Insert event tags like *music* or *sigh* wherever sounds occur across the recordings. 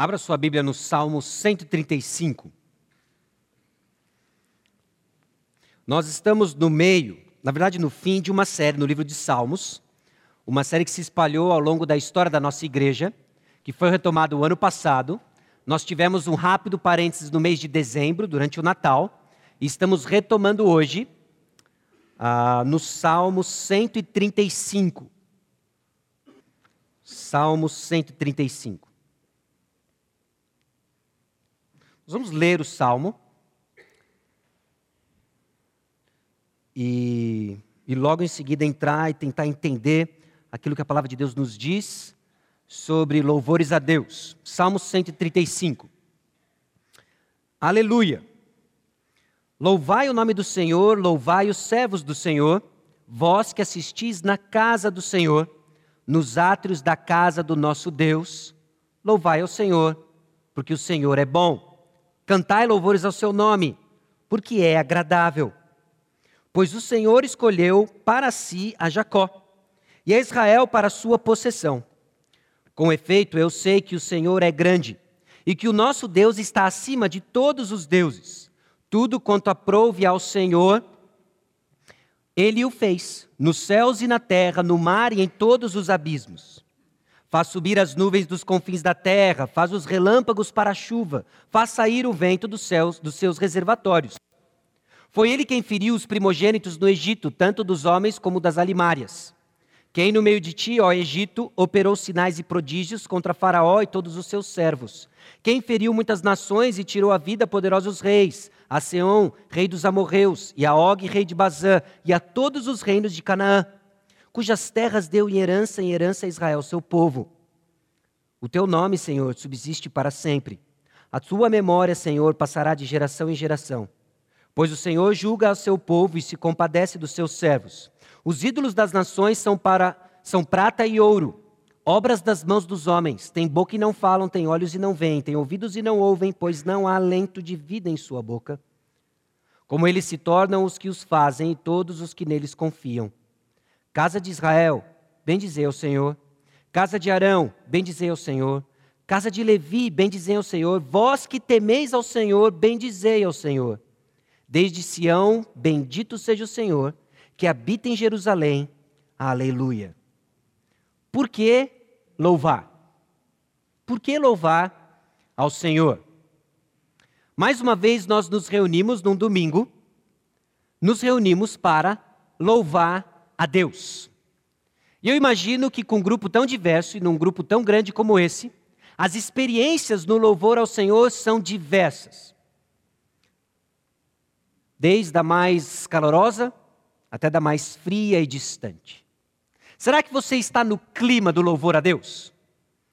Abra sua Bíblia no Salmo 135. Nós estamos no meio, na verdade, no fim de uma série no livro de Salmos, uma série que se espalhou ao longo da história da nossa igreja, que foi retomada o ano passado. Nós tivemos um rápido parênteses no mês de dezembro, durante o Natal, e estamos retomando hoje ah, no Salmo 135. Salmo 135. Nós vamos ler o salmo. E, e logo em seguida entrar e tentar entender aquilo que a palavra de Deus nos diz sobre louvores a Deus. Salmo 135. Aleluia. Louvai o nome do Senhor, louvai os servos do Senhor, vós que assistis na casa do Senhor, nos átrios da casa do nosso Deus, louvai ao Senhor, porque o Senhor é bom Cantai louvores ao seu nome, porque é agradável. Pois o Senhor escolheu para si a Jacó e a Israel para sua possessão. Com efeito, eu sei que o Senhor é grande e que o nosso Deus está acima de todos os deuses. Tudo quanto aprouve ao Senhor, ele o fez, nos céus e na terra, no mar e em todos os abismos. Faz subir as nuvens dos confins da terra, faz os relâmpagos para a chuva, faz sair o vento dos céus dos seus reservatórios. Foi ele quem feriu os primogênitos no Egito, tanto dos homens como das alimárias. Quem no meio de ti, ó Egito, operou sinais e prodígios contra Faraó e todos os seus servos? Quem feriu muitas nações e tirou a vida a poderosos reis? A Seom, rei dos amorreus, e a Og, rei de Bazã, e a todos os reinos de Canaã cujas terras deu em herança em herança a Israel, seu povo. O teu nome, Senhor, subsiste para sempre. A tua memória, Senhor, passará de geração em geração. Pois o Senhor julga ao seu povo e se compadece dos seus servos. Os ídolos das nações são para são prata e ouro, obras das mãos dos homens. Tem boca e não falam, tem olhos e não veem, tem ouvidos e não ouvem, pois não há alento de vida em sua boca. Como eles se tornam os que os fazem e todos os que neles confiam. Casa de Israel, bendizei ao Senhor. Casa de Arão, bendizei ao Senhor. Casa de Levi, bendizei ao Senhor. Vós que temeis ao Senhor, bendizei ao Senhor. Desde Sião, bendito seja o Senhor, que habita em Jerusalém. Aleluia. Por que louvar? Por que louvar ao Senhor? Mais uma vez nós nos reunimos num domingo, nos reunimos para louvar a Deus. E eu imagino que com um grupo tão diverso e num grupo tão grande como esse, as experiências no louvor ao Senhor são diversas. Desde a mais calorosa até da mais fria e distante. Será que você está no clima do louvor a Deus?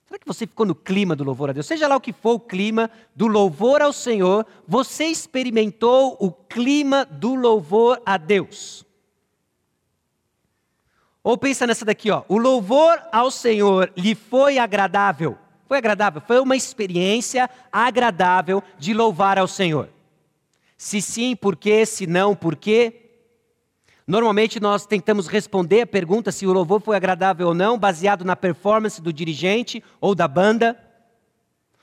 Será que você ficou no clima do louvor a Deus? Seja lá o que for o clima do louvor ao Senhor, você experimentou o clima do louvor a Deus. Ou pensa nessa daqui, ó. O louvor ao Senhor lhe foi agradável. Foi agradável, foi uma experiência agradável de louvar ao Senhor. Se sim, por quê? Se não, por quê? Normalmente nós tentamos responder a pergunta se o louvor foi agradável ou não, baseado na performance do dirigente ou da banda,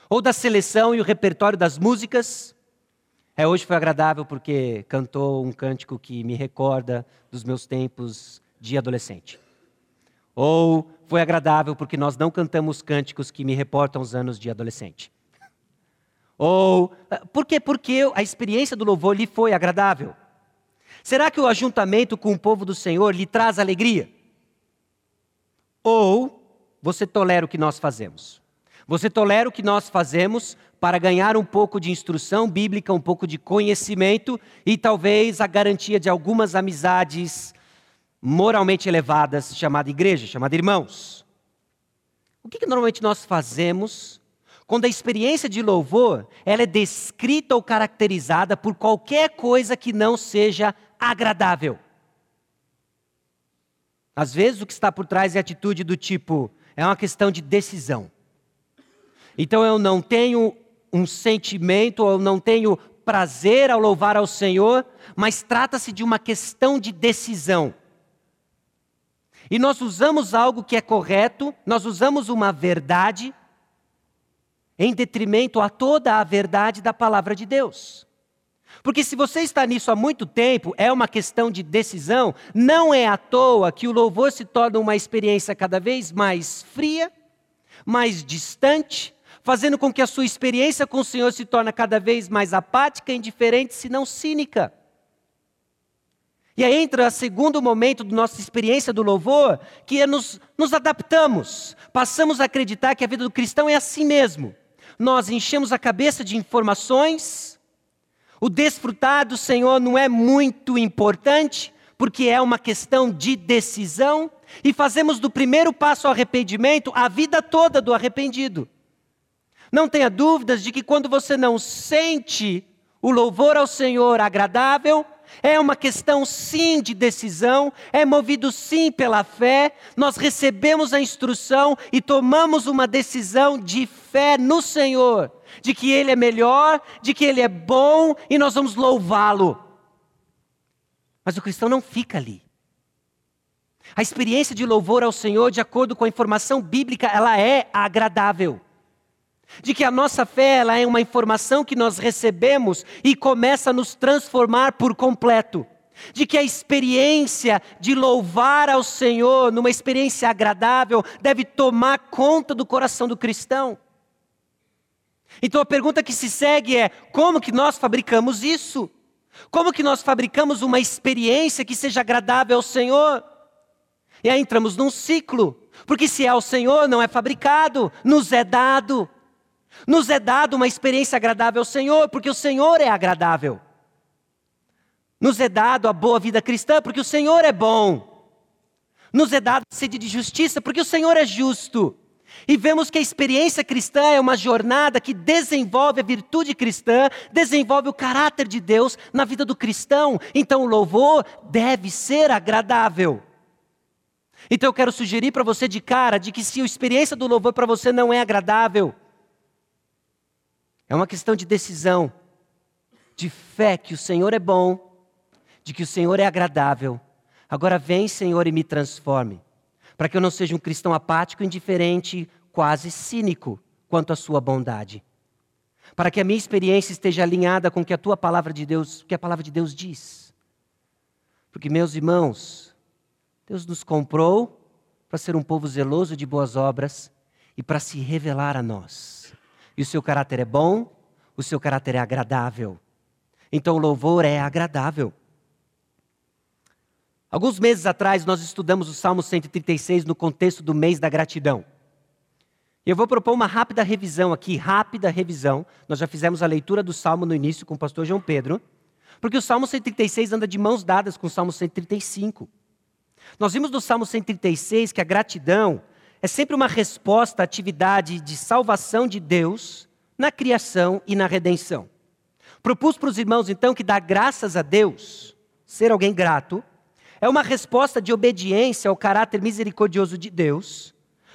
ou da seleção e o repertório das músicas. É, hoje foi agradável porque cantou um cântico que me recorda dos meus tempos de adolescente. Ou foi agradável porque nós não cantamos cânticos que me reportam os anos de adolescente. Ou ah, por quê? Porque a experiência do louvor lhe foi agradável. Será que o ajuntamento com o povo do Senhor lhe traz alegria? Ou você tolera o que nós fazemos? Você tolera o que nós fazemos para ganhar um pouco de instrução bíblica, um pouco de conhecimento e talvez a garantia de algumas amizades moralmente elevadas, chamada igreja, chamada irmãos. O que, que normalmente nós fazemos quando a experiência de louvor ela é descrita ou caracterizada por qualquer coisa que não seja agradável? Às vezes o que está por trás é atitude do tipo, é uma questão de decisão. Então eu não tenho um sentimento, eu não tenho prazer ao louvar ao Senhor, mas trata-se de uma questão de decisão. E nós usamos algo que é correto, nós usamos uma verdade, em detrimento a toda a verdade da palavra de Deus. Porque se você está nisso há muito tempo, é uma questão de decisão, não é à toa que o louvor se torna uma experiência cada vez mais fria, mais distante, fazendo com que a sua experiência com o Senhor se torne cada vez mais apática, indiferente, se não cínica. E aí entra o segundo momento da nossa experiência do louvor, que é nos, nos adaptamos, passamos a acreditar que a vida do cristão é assim mesmo. Nós enchemos a cabeça de informações, o desfrutar do Senhor não é muito importante, porque é uma questão de decisão, e fazemos do primeiro passo ao arrependimento a vida toda do arrependido. Não tenha dúvidas de que quando você não sente o louvor ao Senhor agradável, é uma questão sim de decisão, é movido sim pela fé. Nós recebemos a instrução e tomamos uma decisão de fé no Senhor, de que Ele é melhor, de que Ele é bom e nós vamos louvá-lo. Mas o cristão não fica ali. A experiência de louvor ao Senhor, de acordo com a informação bíblica, ela é agradável de que a nossa fé ela é uma informação que nós recebemos e começa a nos transformar por completo. De que a experiência de louvar ao Senhor, numa experiência agradável, deve tomar conta do coração do cristão. Então a pergunta que se segue é: como que nós fabricamos isso? Como que nós fabricamos uma experiência que seja agradável ao Senhor? E aí entramos num ciclo, porque se é ao Senhor, não é fabricado, nos é dado. Nos é dado uma experiência agradável ao Senhor, porque o Senhor é agradável. Nos é dado a boa vida cristã, porque o Senhor é bom. Nos é dado a sede de justiça, porque o Senhor é justo. E vemos que a experiência cristã é uma jornada que desenvolve a virtude cristã, desenvolve o caráter de Deus na vida do cristão. Então o louvor deve ser agradável. Então eu quero sugerir para você de cara de que se a experiência do louvor para você não é agradável, é uma questão de decisão, de fé que o Senhor é bom, de que o Senhor é agradável. Agora vem, Senhor, e me transforme, para que eu não seja um cristão apático, indiferente, quase cínico quanto à sua bondade. Para que a minha experiência esteja alinhada com que a tua palavra de Deus, que a palavra de Deus diz. Porque meus irmãos, Deus nos comprou para ser um povo zeloso de boas obras e para se revelar a nós. E o seu caráter é bom, o seu caráter é agradável. Então o louvor é agradável. Alguns meses atrás nós estudamos o Salmo 136 no contexto do mês da gratidão. E eu vou propor uma rápida revisão aqui, rápida revisão. Nós já fizemos a leitura do Salmo no início com o pastor João Pedro, porque o Salmo 136 anda de mãos dadas com o Salmo 135. Nós vimos no Salmo 136 que a gratidão é sempre uma resposta à atividade de salvação de Deus na criação e na redenção. Propus para os irmãos, então, que dar graças a Deus, ser alguém grato, é uma resposta de obediência ao caráter misericordioso de Deus,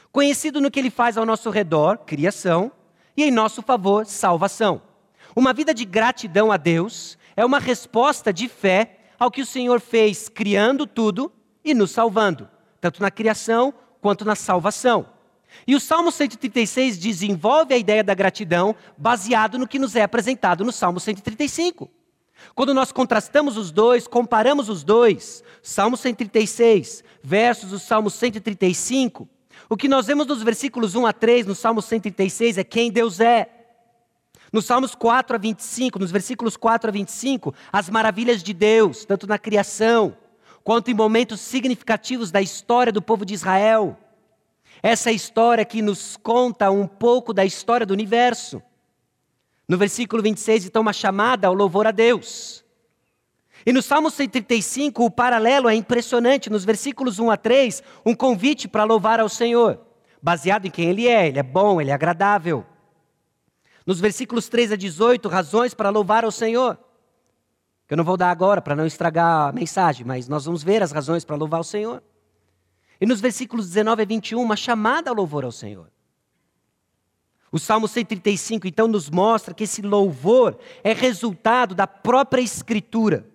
conhecido no que ele faz ao nosso redor, criação, e em nosso favor, salvação. Uma vida de gratidão a Deus é uma resposta de fé ao que o Senhor fez, criando tudo e nos salvando, tanto na criação quanto na salvação. E o Salmo 136 desenvolve a ideia da gratidão baseado no que nos é apresentado no Salmo 135. Quando nós contrastamos os dois, comparamos os dois, Salmo 136 versus o Salmo 135, o que nós vemos nos versículos 1 a 3, no Salmo 136, é quem Deus é. Nos Salmos 4 a 25, nos versículos 4 a 25, as maravilhas de Deus, tanto na criação, quanto em momentos significativos da história do povo de Israel. Essa história que nos conta um pouco da história do universo. No versículo 26, então, uma chamada ao louvor a Deus. E no Salmo 135, o paralelo é impressionante. Nos versículos 1 a 3, um convite para louvar ao Senhor, baseado em quem Ele é. Ele é bom, Ele é agradável. Nos versículos 3 a 18, razões para louvar ao Senhor que eu não vou dar agora para não estragar a mensagem, mas nós vamos ver as razões para louvar o Senhor. E nos versículos 19 a 21, uma chamada ao louvor ao Senhor. O Salmo 135 então nos mostra que esse louvor é resultado da própria Escritura,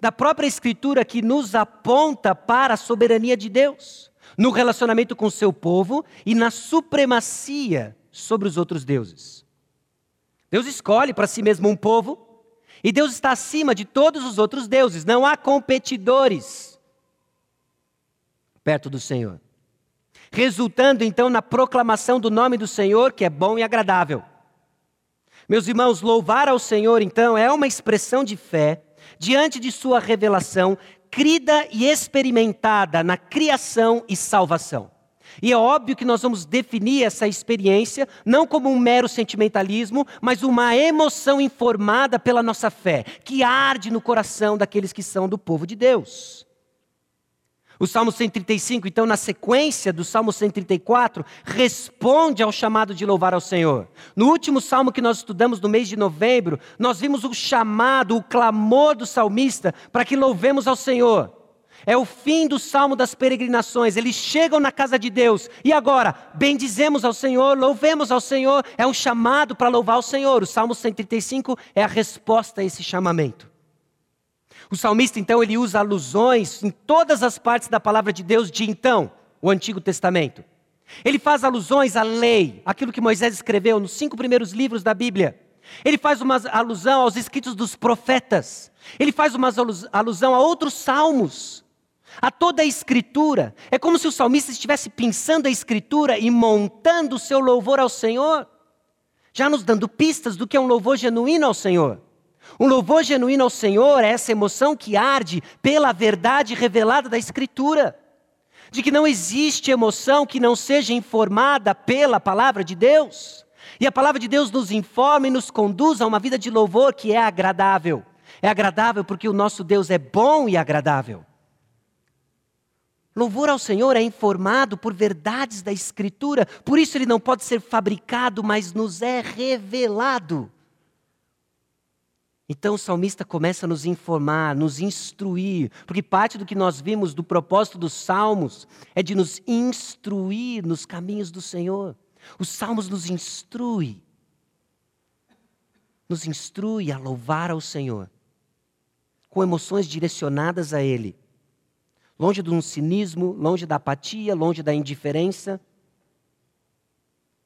da própria Escritura que nos aponta para a soberania de Deus, no relacionamento com o seu povo e na supremacia sobre os outros deuses. Deus escolhe para si mesmo um povo e Deus está acima de todos os outros deuses, não há competidores perto do Senhor. Resultando então na proclamação do nome do Senhor, que é bom e agradável. Meus irmãos, louvar ao Senhor então é uma expressão de fé diante de Sua revelação, crida e experimentada na criação e salvação. E é óbvio que nós vamos definir essa experiência não como um mero sentimentalismo, mas uma emoção informada pela nossa fé, que arde no coração daqueles que são do povo de Deus. O Salmo 135, então, na sequência do Salmo 134, responde ao chamado de louvar ao Senhor. No último salmo que nós estudamos no mês de novembro, nós vimos o chamado, o clamor do salmista para que louvemos ao Senhor. É o fim do salmo das peregrinações. Eles chegam na casa de Deus. E agora, bendizemos ao Senhor, louvemos ao Senhor. É um chamado para louvar ao Senhor. O salmo 135 é a resposta a esse chamamento. O salmista, então, ele usa alusões em todas as partes da palavra de Deus de então, o Antigo Testamento. Ele faz alusões à lei, aquilo que Moisés escreveu nos cinco primeiros livros da Bíblia. Ele faz uma alusão aos escritos dos profetas. Ele faz uma alusão a outros salmos a toda a Escritura. É como se o salmista estivesse pensando a Escritura e montando o seu louvor ao Senhor, já nos dando pistas do que é um louvor genuíno ao Senhor. Um louvor genuíno ao Senhor é essa emoção que arde pela verdade revelada da Escritura, de que não existe emoção que não seja informada pela palavra de Deus. E a palavra de Deus nos informa e nos conduz a uma vida de louvor que é agradável. É agradável porque o nosso Deus é bom e agradável. Louvor ao Senhor é informado por verdades da Escritura, por isso ele não pode ser fabricado, mas nos é revelado. Então o salmista começa a nos informar, nos instruir, porque parte do que nós vimos do propósito dos salmos é de nos instruir nos caminhos do Senhor. Os salmos nos instrui, nos instrui a louvar ao Senhor, com emoções direcionadas a Ele longe de um cinismo, longe da apatia, longe da indiferença,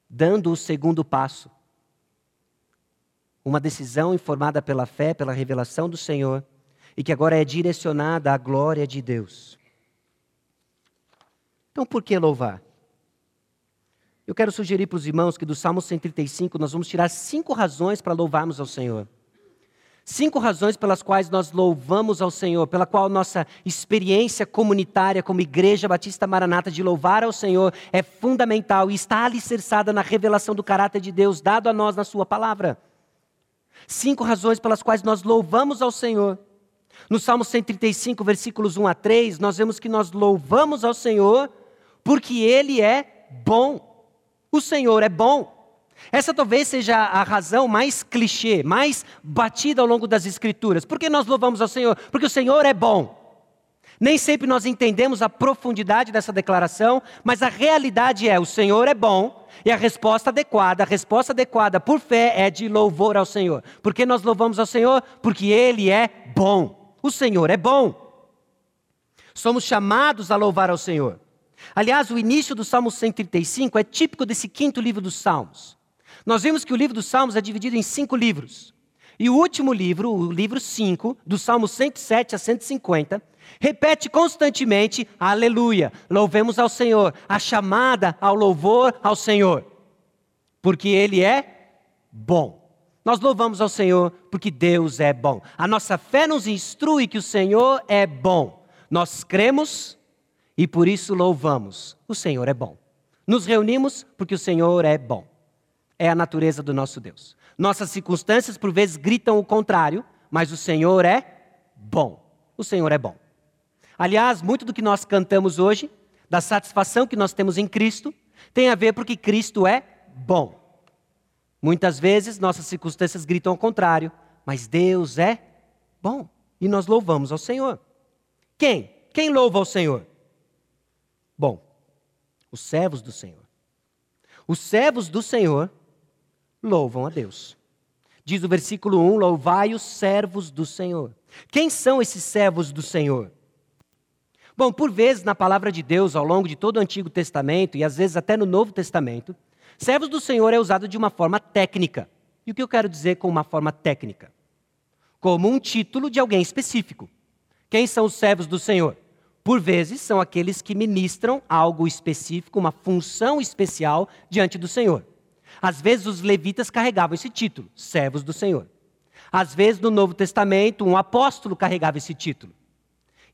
dando o segundo passo. Uma decisão informada pela fé, pela revelação do Senhor, e que agora é direcionada à glória de Deus. Então, por que louvar? Eu quero sugerir para os irmãos que do Salmo 135 nós vamos tirar cinco razões para louvarmos ao Senhor. Cinco razões pelas quais nós louvamos ao Senhor, pela qual nossa experiência comunitária como Igreja Batista Maranata de louvar ao Senhor é fundamental e está alicerçada na revelação do caráter de Deus dado a nós na Sua palavra. Cinco razões pelas quais nós louvamos ao Senhor. No Salmo 135, versículos 1 a 3, nós vemos que nós louvamos ao Senhor porque Ele é bom. O Senhor é bom. Essa talvez seja a razão mais clichê, mais batida ao longo das Escrituras. Por que nós louvamos ao Senhor? Porque o Senhor é bom. Nem sempre nós entendemos a profundidade dessa declaração, mas a realidade é: o Senhor é bom, e a resposta adequada, a resposta adequada por fé é de louvor ao Senhor. Por que nós louvamos ao Senhor? Porque Ele é bom. O Senhor é bom. Somos chamados a louvar ao Senhor. Aliás, o início do Salmo 135 é típico desse quinto livro dos Salmos. Nós vimos que o livro dos Salmos é dividido em cinco livros. E o último livro, o livro 5, do Salmo 107 a 150, repete constantemente: Aleluia, louvemos ao Senhor, a chamada ao louvor ao Senhor, porque Ele é bom. Nós louvamos ao Senhor porque Deus é bom. A nossa fé nos instrui que o Senhor é bom. Nós cremos e por isso louvamos. O Senhor é bom. Nos reunimos porque o Senhor é bom é a natureza do nosso Deus. Nossas circunstâncias, por vezes, gritam o contrário, mas o Senhor é bom. O Senhor é bom. Aliás, muito do que nós cantamos hoje, da satisfação que nós temos em Cristo, tem a ver porque Cristo é bom. Muitas vezes nossas circunstâncias gritam ao contrário, mas Deus é bom e nós louvamos ao Senhor. Quem? Quem louva ao Senhor? Bom, os servos do Senhor. Os servos do Senhor louvam a Deus. Diz o versículo 1: Louvai os servos do Senhor. Quem são esses servos do Senhor? Bom, por vezes na palavra de Deus, ao longo de todo o Antigo Testamento e às vezes até no Novo Testamento, Servos do Senhor é usado de uma forma técnica. E o que eu quero dizer com uma forma técnica? Como um título de alguém específico. Quem são os servos do Senhor? Por vezes são aqueles que ministram algo específico, uma função especial diante do Senhor. Às vezes os levitas carregavam esse título, servos do Senhor. Às vezes no Novo Testamento um apóstolo carregava esse título.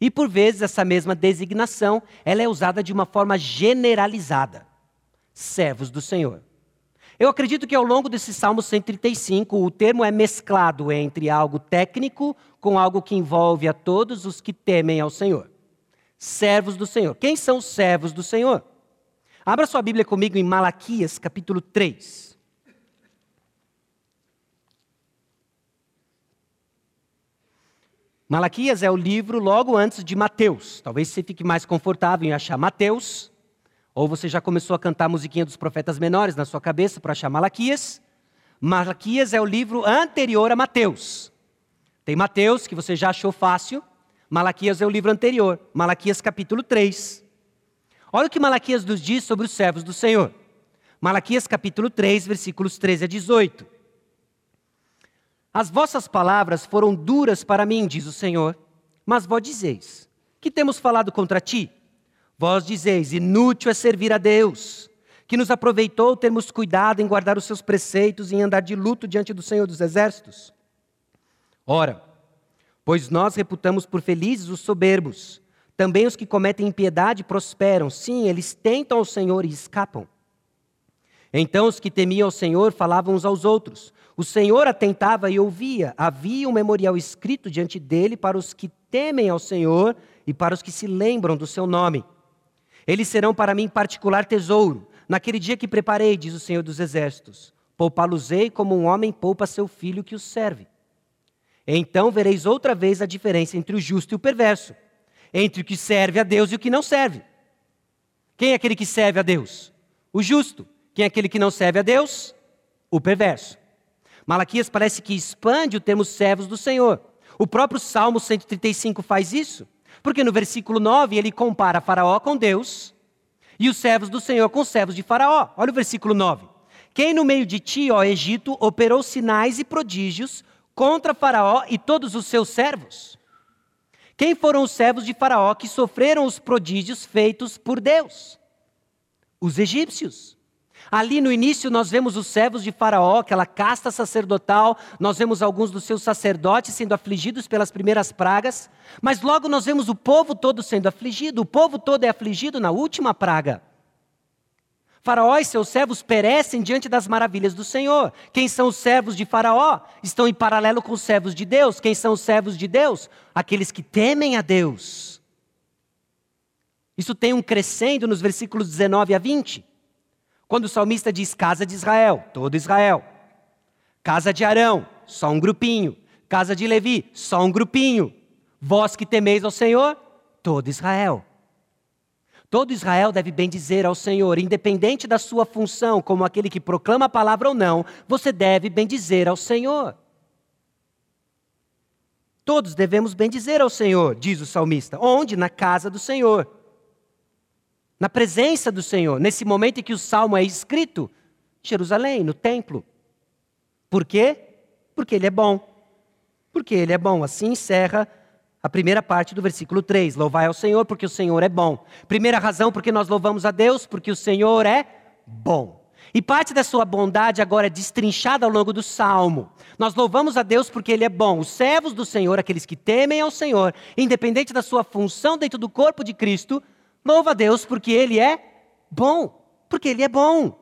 E por vezes essa mesma designação, ela é usada de uma forma generalizada. Servos do Senhor. Eu acredito que ao longo desse Salmo 135, o termo é mesclado entre algo técnico com algo que envolve a todos os que temem ao Senhor. Servos do Senhor. Quem são os servos do Senhor? Abra sua Bíblia comigo em Malaquias, capítulo 3. Malaquias é o livro logo antes de Mateus. Talvez você fique mais confortável em achar Mateus, ou você já começou a cantar a musiquinha dos profetas menores na sua cabeça para achar Malaquias. Malaquias é o livro anterior a Mateus. Tem Mateus, que você já achou fácil. Malaquias é o livro anterior, Malaquias capítulo 3. Olha o que Malaquias nos diz sobre os servos do Senhor. Malaquias capítulo 3, versículos 13 a 18. As vossas palavras foram duras para mim, diz o Senhor, mas vós dizeis: Que temos falado contra ti? Vós dizeis: Inútil é servir a Deus, que nos aproveitou termos cuidado em guardar os seus preceitos e em andar de luto diante do Senhor dos Exércitos. Ora, pois nós reputamos por felizes os soberbos, também os que cometem impiedade prosperam, sim, eles tentam ao Senhor e escapam. Então os que temiam ao Senhor falavam uns aos outros. O Senhor atentava e ouvia. Havia um memorial escrito diante dele para os que temem ao Senhor e para os que se lembram do seu nome. Eles serão para mim particular tesouro. Naquele dia que preparei, diz o Senhor dos Exércitos, poupá-los-ei como um homem poupa seu filho que o serve. Então vereis outra vez a diferença entre o justo e o perverso, entre o que serve a Deus e o que não serve. Quem é aquele que serve a Deus? O justo. Quem é aquele que não serve a Deus? O perverso. Malaquias parece que expande o termo servos do Senhor. O próprio Salmo 135 faz isso, porque no versículo 9 ele compara Faraó com Deus e os servos do Senhor com os servos de Faraó. Olha o versículo 9. Quem no meio de ti, ó Egito, operou sinais e prodígios contra Faraó e todos os seus servos? Quem foram os servos de Faraó que sofreram os prodígios feitos por Deus? Os egípcios. Ali no início nós vemos os servos de Faraó, aquela casta sacerdotal, nós vemos alguns dos seus sacerdotes sendo afligidos pelas primeiras pragas, mas logo nós vemos o povo todo sendo afligido, o povo todo é afligido na última praga. Faraó e seus servos perecem diante das maravilhas do Senhor. Quem são os servos de Faraó? Estão em paralelo com os servos de Deus. Quem são os servos de Deus? Aqueles que temem a Deus. Isso tem um crescendo nos versículos 19 a 20. Quando o salmista diz casa de Israel, todo Israel. Casa de Arão, só um grupinho. Casa de Levi, só um grupinho. Vós que temeis ao Senhor, todo Israel. Todo Israel deve bendizer ao Senhor, independente da sua função, como aquele que proclama a palavra ou não, você deve bendizer ao Senhor. Todos devemos bendizer ao Senhor, diz o salmista. Onde? Na casa do Senhor. Na presença do Senhor. Nesse momento em que o salmo é escrito, Jerusalém, no templo. Por quê? Porque ele é bom. Porque ele é bom. Assim encerra a primeira parte do versículo 3. Louvai ao Senhor porque o Senhor é bom. Primeira razão porque nós louvamos a Deus, porque o Senhor é bom. E parte da sua bondade agora é destrinchada ao longo do salmo. Nós louvamos a Deus porque Ele é bom. Os servos do Senhor, aqueles que temem ao Senhor, independente da sua função dentro do corpo de Cristo, louva a Deus porque Ele é bom. Porque Ele é bom.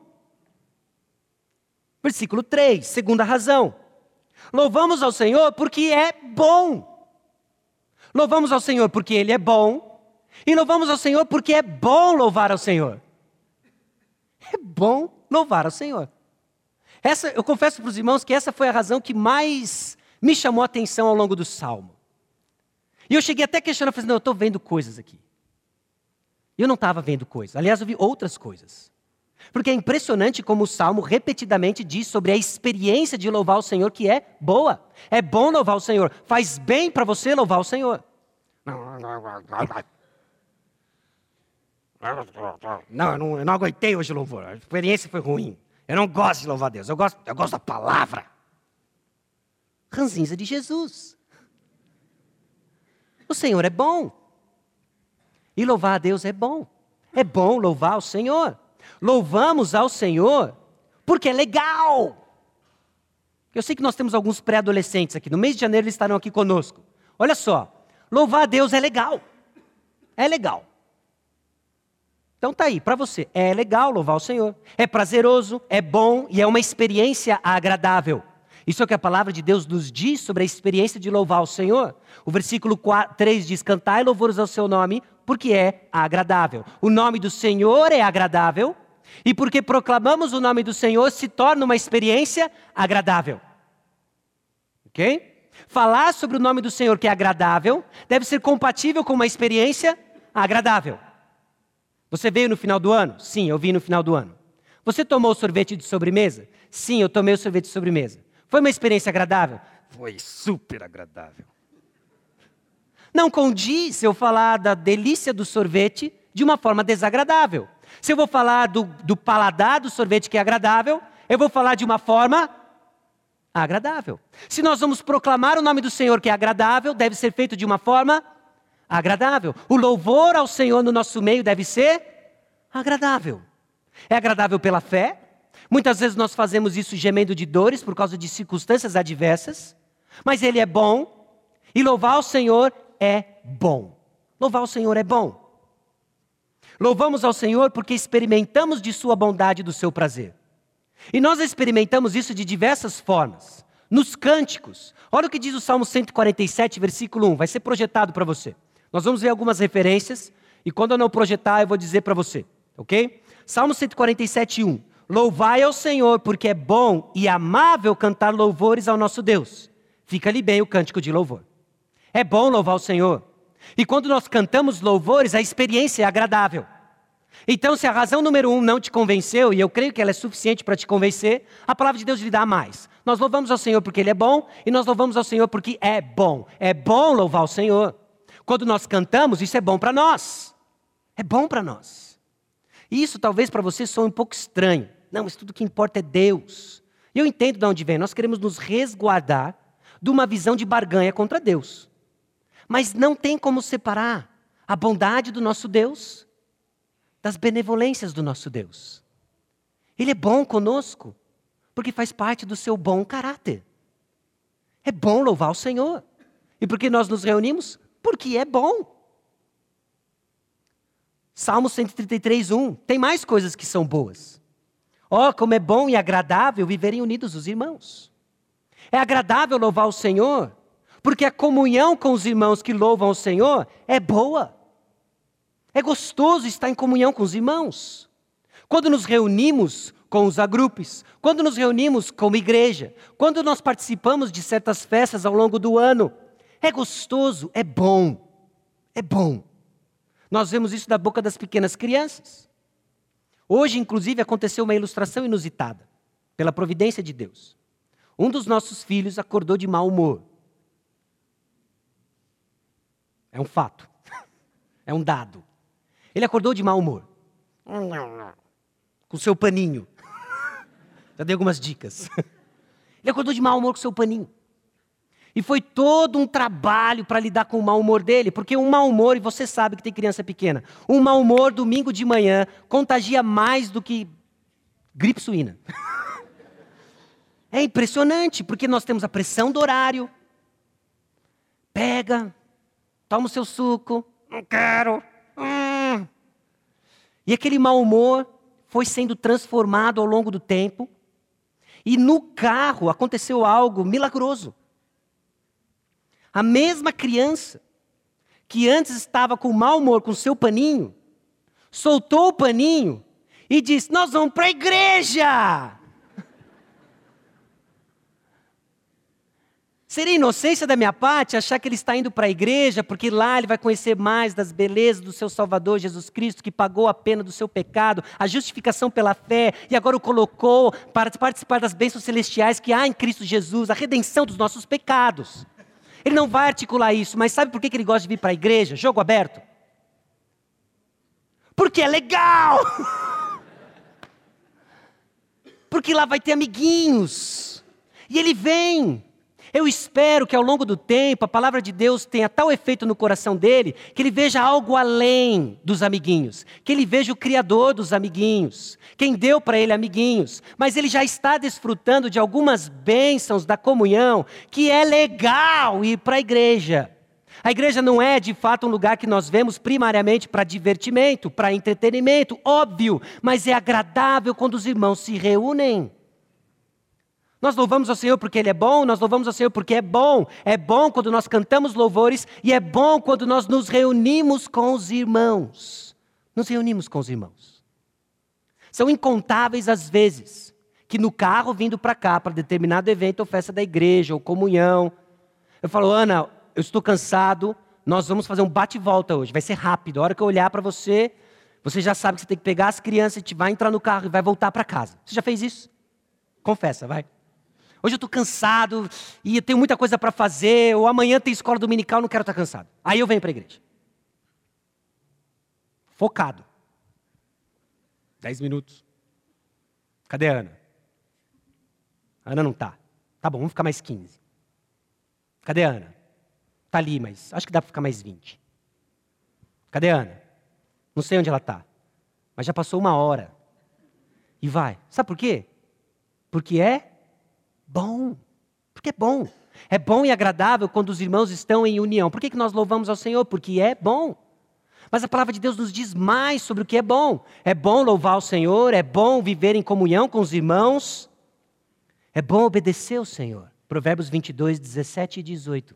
Versículo 3, segunda razão. Louvamos ao Senhor porque é bom. Louvamos ao Senhor porque Ele é bom. E louvamos ao Senhor porque é bom louvar ao Senhor. É bom louvar ao Senhor. Essa, eu confesso para os irmãos que essa foi a razão que mais me chamou a atenção ao longo do salmo. E eu cheguei até questionando, falei, não, eu estou vendo coisas aqui. Eu não estava vendo coisas. Aliás, eu vi outras coisas. Porque é impressionante como o salmo repetidamente diz sobre a experiência de louvar o Senhor que é boa. É bom louvar o Senhor. Faz bem para você louvar o Senhor. Não, eu não, eu não aguentei hoje o louvor. A experiência foi ruim. Eu não gosto de louvar Deus, eu gosto, eu gosto da palavra. Ranzinza de Jesus. O Senhor é bom. E louvar a Deus é bom. É bom louvar o Senhor. Louvamos ao Senhor porque é legal. Eu sei que nós temos alguns pré-adolescentes aqui. No mês de janeiro eles estarão aqui conosco. Olha só, louvar a Deus é legal. É legal. Então tá aí, para você. É legal louvar o Senhor. É prazeroso, é bom e é uma experiência agradável. Isso é o que a palavra de Deus nos diz sobre a experiência de louvar o Senhor. O versículo 4, 3 diz: Cantai louvores ao seu nome, porque é agradável. O nome do Senhor é agradável, e porque proclamamos o nome do Senhor se torna uma experiência agradável. Ok? Falar sobre o nome do Senhor que é agradável deve ser compatível com uma experiência agradável. Você veio no final do ano? Sim, eu vim no final do ano. Você tomou sorvete de sobremesa? Sim, eu tomei o sorvete de sobremesa. Foi uma experiência agradável? Foi super agradável. Não condiz eu falar da delícia do sorvete de uma forma desagradável. Se eu vou falar do, do paladar do sorvete que é agradável, eu vou falar de uma forma agradável. Se nós vamos proclamar o nome do Senhor que é agradável, deve ser feito de uma forma agradável. O louvor ao Senhor no nosso meio deve ser agradável. É agradável pela fé. Muitas vezes nós fazemos isso gemendo de dores por causa de circunstâncias adversas, mas ele é bom e louvar o Senhor é bom. Louvar o Senhor é bom. Louvamos ao Senhor porque experimentamos de Sua bondade e do seu prazer. E nós experimentamos isso de diversas formas. Nos cânticos. Olha o que diz o Salmo 147, versículo 1. Vai ser projetado para você. Nós vamos ver algumas referências. E quando eu não projetar, eu vou dizer para você. Ok? Salmo 147, 1. Louvai ao Senhor, porque é bom e amável cantar louvores ao nosso Deus. Fica-lhe bem o cântico de louvor. É bom louvar o Senhor. E quando nós cantamos louvores, a experiência é agradável. Então, se a razão número um não te convenceu, e eu creio que ela é suficiente para te convencer, a palavra de Deus lhe dá mais. Nós louvamos ao Senhor porque Ele é bom, e nós louvamos ao Senhor porque é bom. É bom louvar o Senhor. Quando nós cantamos, isso é bom para nós. É bom para nós. E isso talvez para você soe um pouco estranho. Não, mas tudo que importa é Deus. E eu entendo de onde vem. Nós queremos nos resguardar de uma visão de barganha contra Deus. Mas não tem como separar a bondade do nosso Deus das benevolências do nosso Deus. Ele é bom conosco, porque faz parte do seu bom caráter. É bom louvar o Senhor. E por que nós nos reunimos? Porque é bom. Salmo 133, 1. Tem mais coisas que são boas. Oh, como é bom e agradável viverem unidos os irmãos. É agradável louvar o Senhor, porque a comunhão com os irmãos que louvam o Senhor é boa. É gostoso estar em comunhão com os irmãos. Quando nos reunimos com os agrupes, quando nos reunimos como igreja, quando nós participamos de certas festas ao longo do ano, é gostoso, é bom. É bom. Nós vemos isso da boca das pequenas crianças. Hoje, inclusive, aconteceu uma ilustração inusitada, pela providência de Deus. Um dos nossos filhos acordou de mau humor. É um fato. *laughs* É um dado. Ele acordou de mau humor. Com seu paninho. *laughs* Já dei algumas dicas. *laughs* Ele acordou de mau humor com seu paninho. E foi todo um trabalho para lidar com o mau humor dele, porque um mau humor, e você sabe que tem criança pequena, um mau humor domingo de manhã contagia mais do que gripe suína. É impressionante, porque nós temos a pressão do horário. Pega, toma o seu suco, não quero. Hum. E aquele mau humor foi sendo transformado ao longo do tempo. E no carro aconteceu algo milagroso. A mesma criança que antes estava com mau humor com seu paninho, soltou o paninho e disse: Nós vamos para a igreja. Seria inocência da minha parte achar que ele está indo para a igreja porque lá ele vai conhecer mais das belezas do seu Salvador Jesus Cristo, que pagou a pena do seu pecado, a justificação pela fé e agora o colocou para participar das bênçãos celestiais que há em Cristo Jesus, a redenção dos nossos pecados. Ele não vai articular isso, mas sabe por que ele gosta de vir para a igreja? Jogo aberto. Porque é legal! *laughs* porque lá vai ter amiguinhos. E ele vem. Eu espero que ao longo do tempo a palavra de Deus tenha tal efeito no coração dele que ele veja algo além dos amiguinhos, que ele veja o Criador dos amiguinhos, quem deu para ele amiguinhos, mas ele já está desfrutando de algumas bênçãos da comunhão que é legal ir para a igreja. A igreja não é de fato um lugar que nós vemos primariamente para divertimento, para entretenimento, óbvio, mas é agradável quando os irmãos se reúnem. Nós louvamos ao Senhor porque Ele é bom, nós louvamos ao Senhor porque é bom. É bom quando nós cantamos louvores e é bom quando nós nos reunimos com os irmãos. Nos reunimos com os irmãos. São incontáveis as vezes que no carro vindo para cá, para determinado evento ou festa da igreja ou comunhão, eu falo, Ana, eu estou cansado, nós vamos fazer um bate-volta hoje, vai ser rápido. A hora que eu olhar para você, você já sabe que você tem que pegar as crianças, e vai entrar no carro e vai voltar para casa. Você já fez isso? Confessa, vai. Hoje eu estou cansado e tenho muita coisa para fazer, ou amanhã tem escola dominical, não quero estar tá cansado. Aí eu venho para a igreja. Focado. Dez minutos. Cadê a Ana? A Ana não está. Tá bom, vamos ficar mais 15. Cadê a Ana? Está ali, mas acho que dá para ficar mais 20. Cadê a Ana? Não sei onde ela está. Mas já passou uma hora. E vai. Sabe por quê? Porque é bom. Porque é bom. É bom e agradável quando os irmãos estão em união. Por que, que nós louvamos ao Senhor? Porque é bom. Mas a palavra de Deus nos diz mais sobre o que é bom. É bom louvar o Senhor, é bom viver em comunhão com os irmãos, é bom obedecer ao Senhor. Provérbios 22, 17 e 18.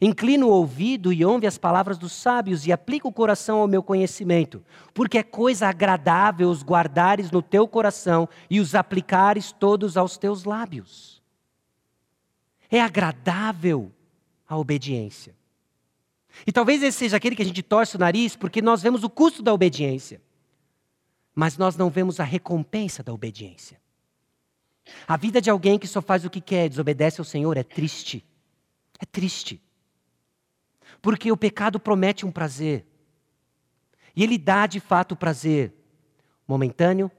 Inclina o ouvido e ouve as palavras dos sábios e aplica o coração ao meu conhecimento, porque é coisa agradável os guardares no teu coração e os aplicares todos aos teus lábios. É agradável a obediência. E talvez esse seja aquele que a gente torce o nariz porque nós vemos o custo da obediência, mas nós não vemos a recompensa da obediência. A vida de alguém que só faz o que quer, desobedece ao Senhor, é triste. É triste. Porque o pecado promete um prazer. E ele dá de fato prazer momentâneo,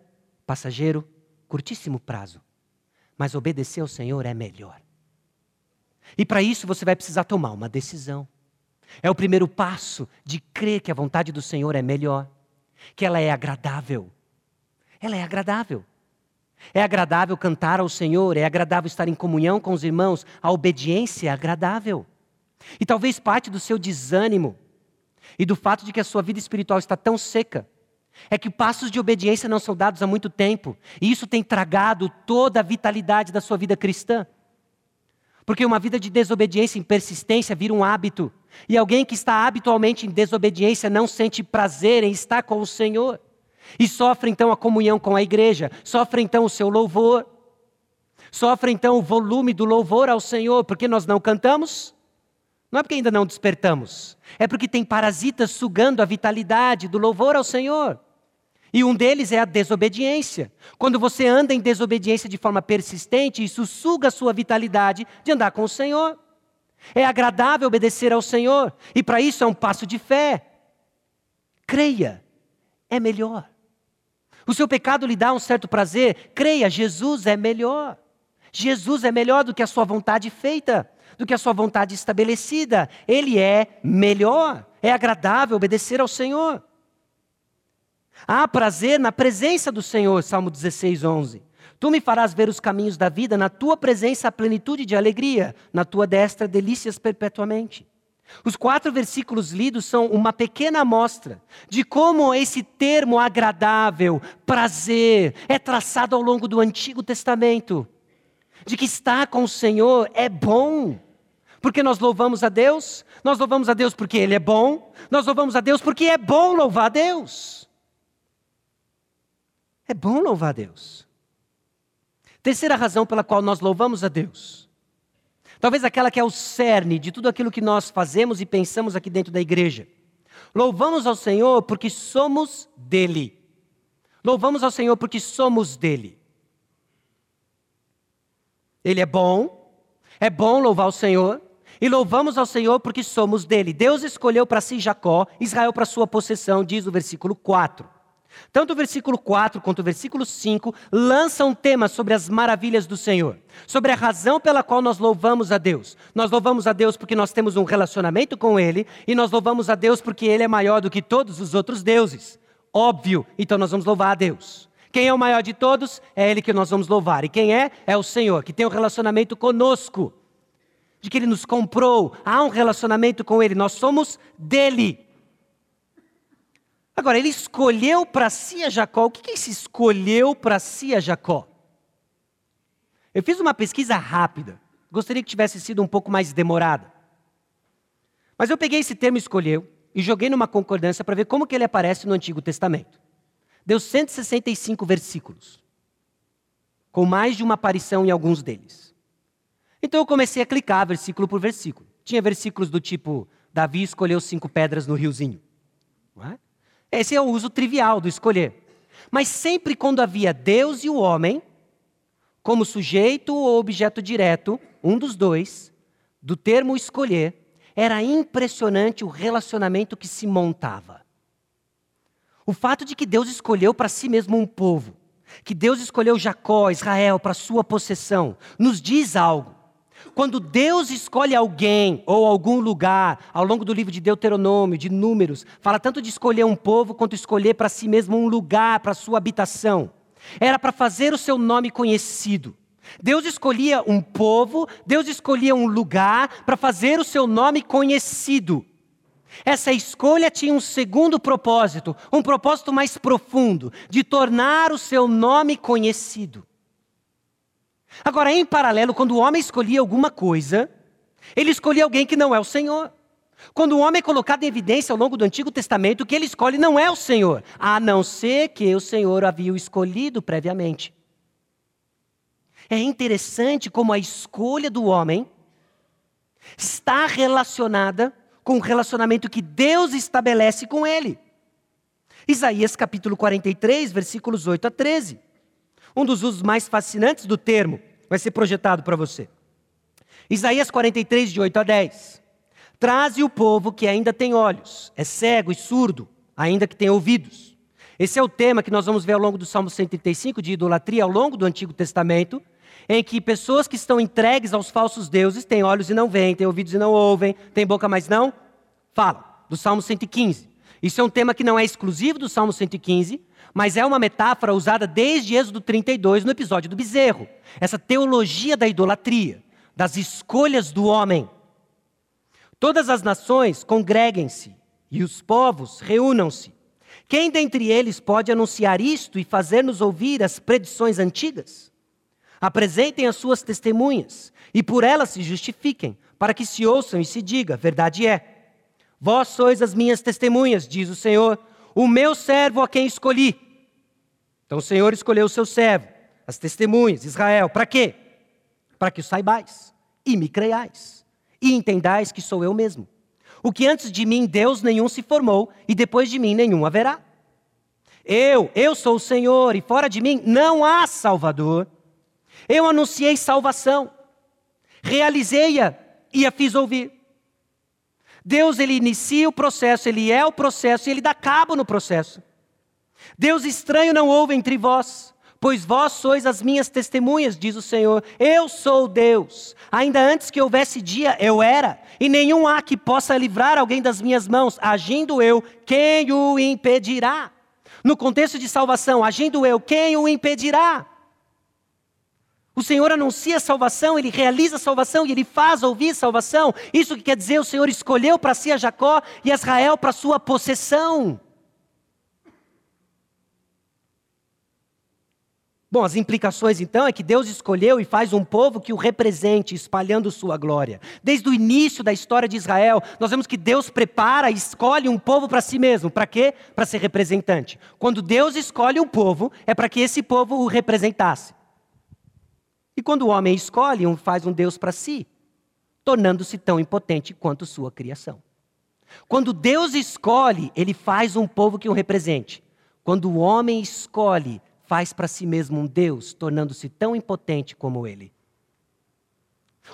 passageiro, curtíssimo prazo. Mas obedecer ao Senhor é melhor. E para isso você vai precisar tomar uma decisão. É o primeiro passo de crer que a vontade do Senhor é melhor, que ela é agradável. Ela é agradável. É agradável cantar ao Senhor, é agradável estar em comunhão com os irmãos, a obediência é agradável. E talvez parte do seu desânimo e do fato de que a sua vida espiritual está tão seca, é que passos de obediência não são dados há muito tempo, e isso tem tragado toda a vitalidade da sua vida cristã. Porque uma vida de desobediência e persistência vira um hábito. E alguém que está habitualmente em desobediência não sente prazer em estar com o Senhor. E sofre então a comunhão com a igreja, sofre então o seu louvor, sofre então o volume do louvor ao Senhor, porque nós não cantamos. Não é porque ainda não despertamos, é porque tem parasitas sugando a vitalidade do louvor ao Senhor. E um deles é a desobediência. Quando você anda em desobediência de forma persistente, isso suga a sua vitalidade de andar com o Senhor. É agradável obedecer ao Senhor, e para isso é um passo de fé. Creia, é melhor. O seu pecado lhe dá um certo prazer, creia, Jesus é melhor. Jesus é melhor do que a sua vontade feita, do que a sua vontade estabelecida. Ele é melhor. É agradável obedecer ao Senhor. Há prazer na presença do Senhor, Salmo 16, 11. Tu me farás ver os caminhos da vida, na tua presença a plenitude de alegria, na tua destra delícias perpetuamente. Os quatro versículos lidos são uma pequena amostra de como esse termo agradável, prazer, é traçado ao longo do Antigo Testamento. De que estar com o Senhor é bom. Porque nós louvamos a Deus, nós louvamos a Deus porque Ele é bom, nós louvamos a Deus porque é bom louvar a Deus. É bom louvar a Deus. Terceira razão pela qual nós louvamos a Deus. Talvez aquela que é o cerne de tudo aquilo que nós fazemos e pensamos aqui dentro da igreja. Louvamos ao Senhor porque somos dele. Louvamos ao Senhor porque somos dele. Ele é bom, é bom louvar o Senhor, e louvamos ao Senhor porque somos dele. Deus escolheu para si Jacó, Israel para sua possessão, diz o versículo 4. Tanto o versículo 4 quanto o versículo 5 lançam temas sobre as maravilhas do Senhor, sobre a razão pela qual nós louvamos a Deus. Nós louvamos a Deus porque nós temos um relacionamento com Ele, e nós louvamos a Deus porque Ele é maior do que todos os outros deuses. Óbvio, então nós vamos louvar a Deus. Quem é o maior de todos? É Ele que nós vamos louvar. E quem é? É o Senhor, que tem um relacionamento conosco, de que Ele nos comprou, há um relacionamento com Ele, nós somos dele. Agora, ele escolheu para si a Jacó. O que é esse escolheu para si a Jacó? Eu fiz uma pesquisa rápida. Gostaria que tivesse sido um pouco mais demorada. Mas eu peguei esse termo escolheu e joguei numa concordância para ver como que ele aparece no Antigo Testamento. Deu 165 versículos, com mais de uma aparição em alguns deles. Então eu comecei a clicar versículo por versículo. Tinha versículos do tipo: Davi escolheu cinco pedras no riozinho. Não é? Esse é o uso trivial do escolher. Mas sempre quando havia Deus e o homem, como sujeito ou objeto direto, um dos dois, do termo escolher, era impressionante o relacionamento que se montava. O fato de que Deus escolheu para si mesmo um povo, que Deus escolheu Jacó, Israel, para sua possessão, nos diz algo. Quando Deus escolhe alguém ou algum lugar, ao longo do livro de Deuteronômio, de Números, fala tanto de escolher um povo quanto escolher para si mesmo um lugar para sua habitação. Era para fazer o seu nome conhecido. Deus escolhia um povo, Deus escolhia um lugar para fazer o seu nome conhecido. Essa escolha tinha um segundo propósito, um propósito mais profundo, de tornar o seu nome conhecido. Agora, em paralelo, quando o homem escolhia alguma coisa, ele escolhia alguém que não é o Senhor. Quando o homem é colocado em evidência ao longo do Antigo Testamento, o que ele escolhe não é o Senhor, a não ser que o Senhor havia o escolhido previamente. É interessante como a escolha do homem está relacionada com o relacionamento que Deus estabelece com ele. Isaías capítulo 43, versículos 8 a 13. Um dos usos mais fascinantes do termo vai ser projetado para você. Isaías 43, de 8 a 10. Traze o povo que ainda tem olhos, é cego e surdo, ainda que tenha ouvidos. Esse é o tema que nós vamos ver ao longo do Salmo 135, de idolatria, ao longo do Antigo Testamento, em que pessoas que estão entregues aos falsos deuses têm olhos e não veem, têm ouvidos e não ouvem, têm boca, mas não falam. Do Salmo 115. Isso é um tema que não é exclusivo do Salmo 115, mas é uma metáfora usada desde Êxodo 32, no episódio do bezerro. Essa teologia da idolatria, das escolhas do homem. Todas as nações congreguem-se e os povos reúnam-se. Quem dentre eles pode anunciar isto e fazer-nos ouvir as predições antigas? Apresentem as suas testemunhas e por elas se justifiquem, para que se ouçam e se diga: verdade é. Vós sois as minhas testemunhas, diz o Senhor, o meu servo a quem escolhi então o Senhor escolheu o seu servo, as testemunhas, Israel, para quê? Para que o saibais e me creiais e entendais que sou eu mesmo. O que antes de mim Deus nenhum se formou e depois de mim nenhum haverá. Eu, eu sou o Senhor e fora de mim não há Salvador. Eu anunciei salvação, realizei-a e a fiz ouvir. Deus ele inicia o processo, ele é o processo e ele dá cabo no processo. Deus estranho não houve entre vós, pois vós sois as minhas testemunhas, diz o Senhor. Eu sou Deus. Ainda antes que houvesse dia, eu era, e nenhum há que possa livrar alguém das minhas mãos. Agindo eu, quem o impedirá? No contexto de salvação, agindo eu, quem o impedirá? O Senhor anuncia salvação, ele realiza salvação e ele faz ouvir salvação. Isso que quer dizer, o Senhor escolheu para si a Jacó e Israel para sua possessão. Bom, as implicações então é que Deus escolheu e faz um povo que o represente, espalhando sua glória. Desde o início da história de Israel, nós vemos que Deus prepara e escolhe um povo para si mesmo. Para quê? Para ser representante. Quando Deus escolhe um povo, é para que esse povo o representasse. E quando o homem escolhe, faz um Deus para si, tornando-se tão impotente quanto sua criação. Quando Deus escolhe, ele faz um povo que o represente. Quando o homem escolhe, faz para si mesmo um Deus, tornando-se tão impotente como ele.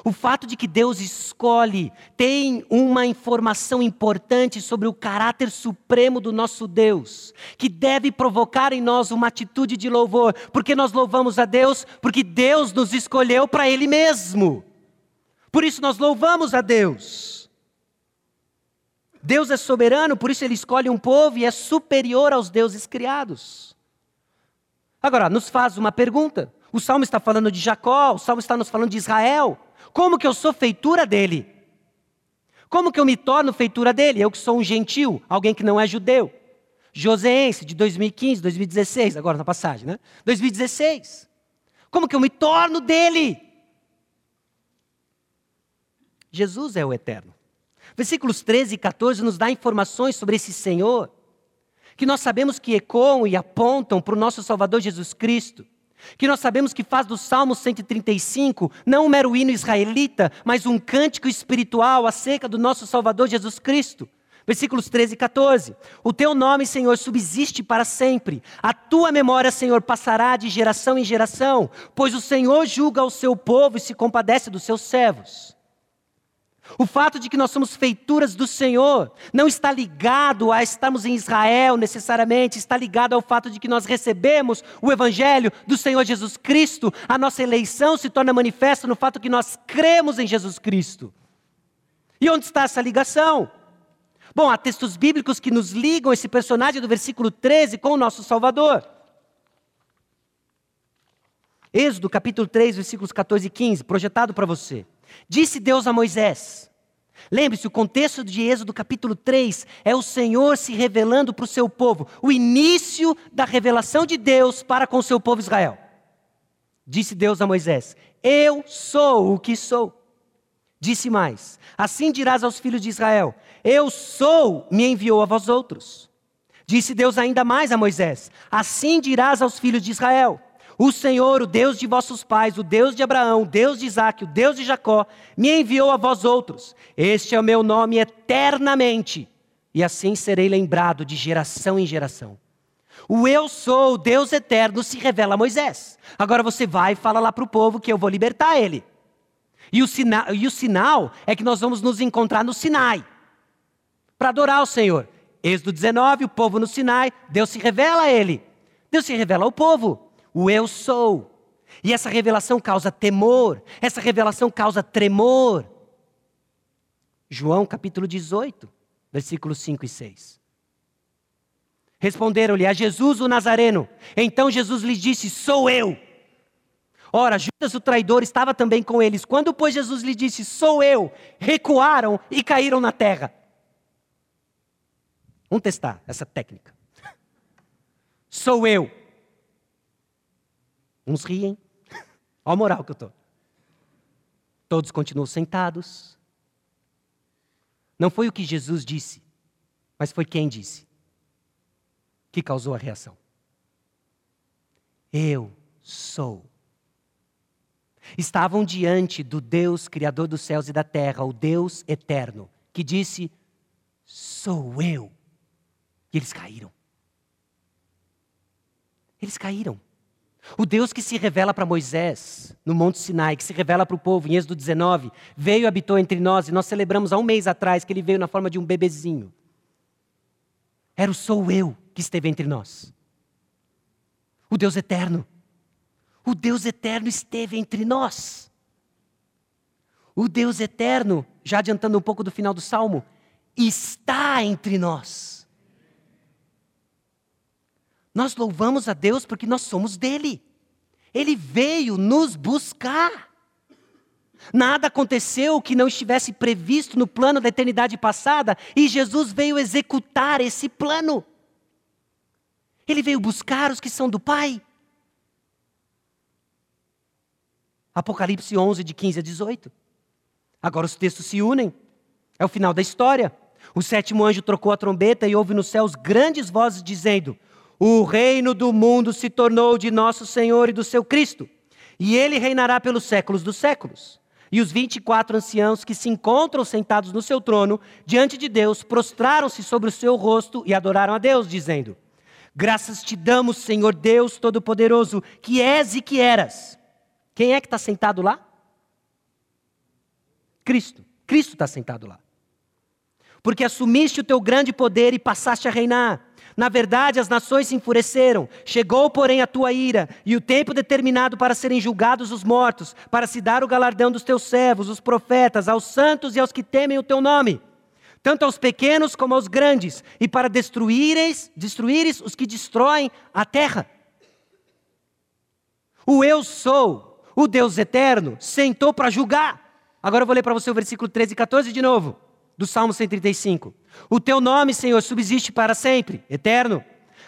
O fato de que Deus escolhe tem uma informação importante sobre o caráter supremo do nosso Deus, que deve provocar em nós uma atitude de louvor, porque nós louvamos a Deus, porque Deus nos escolheu para Ele mesmo. Por isso nós louvamos a Deus. Deus é soberano, por isso Ele escolhe um povo e é superior aos deuses criados. Agora, nos faz uma pergunta: o salmo está falando de Jacó, o salmo está nos falando de Israel. Como que eu sou feitura dele? Como que eu me torno feitura dele? Eu que sou um gentil, alguém que não é judeu. Joseense, de 2015, 2016, agora na passagem, né? 2016. Como que eu me torno dele? Jesus é o eterno. Versículos 13 e 14 nos dá informações sobre esse Senhor, que nós sabemos que ecoam e apontam para o nosso Salvador Jesus Cristo que nós sabemos que faz do Salmo 135 não um mero hino israelita, mas um cântico espiritual acerca do nosso Salvador Jesus Cristo. Versículos 13 e 14. O teu nome, Senhor, subsiste para sempre. A tua memória, Senhor, passará de geração em geração, pois o Senhor julga o seu povo e se compadece dos seus servos. O fato de que nós somos feituras do Senhor não está ligado a estarmos em Israel necessariamente, está ligado ao fato de que nós recebemos o Evangelho do Senhor Jesus Cristo. A nossa eleição se torna manifesta no fato que nós cremos em Jesus Cristo. E onde está essa ligação? Bom, há textos bíblicos que nos ligam esse personagem do versículo 13 com o nosso Salvador. Êxodo capítulo 3, versículos 14 e 15, projetado para você. Disse Deus a Moisés. Lembre-se, o contexto de Êxodo capítulo 3 é o Senhor se revelando para o seu povo, o início da revelação de Deus para com o seu povo Israel. Disse Deus a Moisés: Eu sou o que sou. Disse mais: Assim dirás aos filhos de Israel: Eu sou, me enviou a vós outros. Disse Deus ainda mais a Moisés: Assim dirás aos filhos de Israel: o Senhor, o Deus de vossos pais, o Deus de Abraão, o Deus de Isaac, o Deus de Jacó, me enviou a vós outros. Este é o meu nome eternamente, e assim serei lembrado de geração em geração. O eu sou, o Deus eterno, se revela a Moisés. Agora você vai e fala lá para o povo que eu vou libertar ele. E o, sina e o sinal é que nós vamos nos encontrar no Sinai para adorar o Senhor. Êxodo 19, o povo no Sinai, Deus se revela a ele. Deus se revela ao povo o eu sou. E essa revelação causa temor, essa revelação causa tremor. João capítulo 18, versículos 5 e 6. Responderam-lhe a Jesus o Nazareno. Então Jesus lhes disse: Sou eu. Ora, Judas o traidor estava também com eles. Quando, pois, Jesus lhe disse: Sou eu, recuaram e caíram na terra. Vamos testar essa técnica. *laughs* Sou eu. Uns riem. Olha a moral que eu estou. Todos continuam sentados. Não foi o que Jesus disse, mas foi quem disse que causou a reação. Eu sou. Estavam diante do Deus Criador dos céus e da terra, o Deus eterno, que disse: Sou eu. E eles caíram. Eles caíram. O Deus que se revela para Moisés no Monte Sinai, que se revela para o povo em Êxodo 19, veio e habitou entre nós, e nós celebramos há um mês atrás que ele veio na forma de um bebezinho. Era o sou eu que esteve entre nós. O Deus eterno. O Deus eterno esteve entre nós. O Deus eterno, já adiantando um pouco do final do salmo, está entre nós. Nós louvamos a Deus porque nós somos dele. Ele veio nos buscar. Nada aconteceu que não estivesse previsto no plano da eternidade passada e Jesus veio executar esse plano. Ele veio buscar os que são do Pai. Apocalipse 11, de 15 a 18. Agora os textos se unem. É o final da história. O sétimo anjo trocou a trombeta e houve nos céus grandes vozes dizendo: o reino do mundo se tornou de nosso Senhor e do seu Cristo, e ele reinará pelos séculos dos séculos. E os vinte e quatro anciãos que se encontram sentados no seu trono, diante de Deus, prostraram-se sobre o seu rosto e adoraram a Deus, dizendo: Graças te damos, Senhor Deus Todo-Poderoso, que és e que eras. Quem é que está sentado lá? Cristo. Cristo está sentado lá. Porque assumiste o teu grande poder e passaste a reinar. Na verdade, as nações se enfureceram. Chegou, porém, a tua ira, e o tempo determinado para serem julgados os mortos, para se dar o galardão dos teus servos, os profetas, aos santos e aos que temem o teu nome, tanto aos pequenos como aos grandes, e para destruíres, destruíres os que destroem a terra. O eu sou, o Deus eterno, sentou para julgar. Agora eu vou ler para você o versículo 13 e 14 de novo do Salmo 135. O teu nome, Senhor, subsiste para sempre, eterno.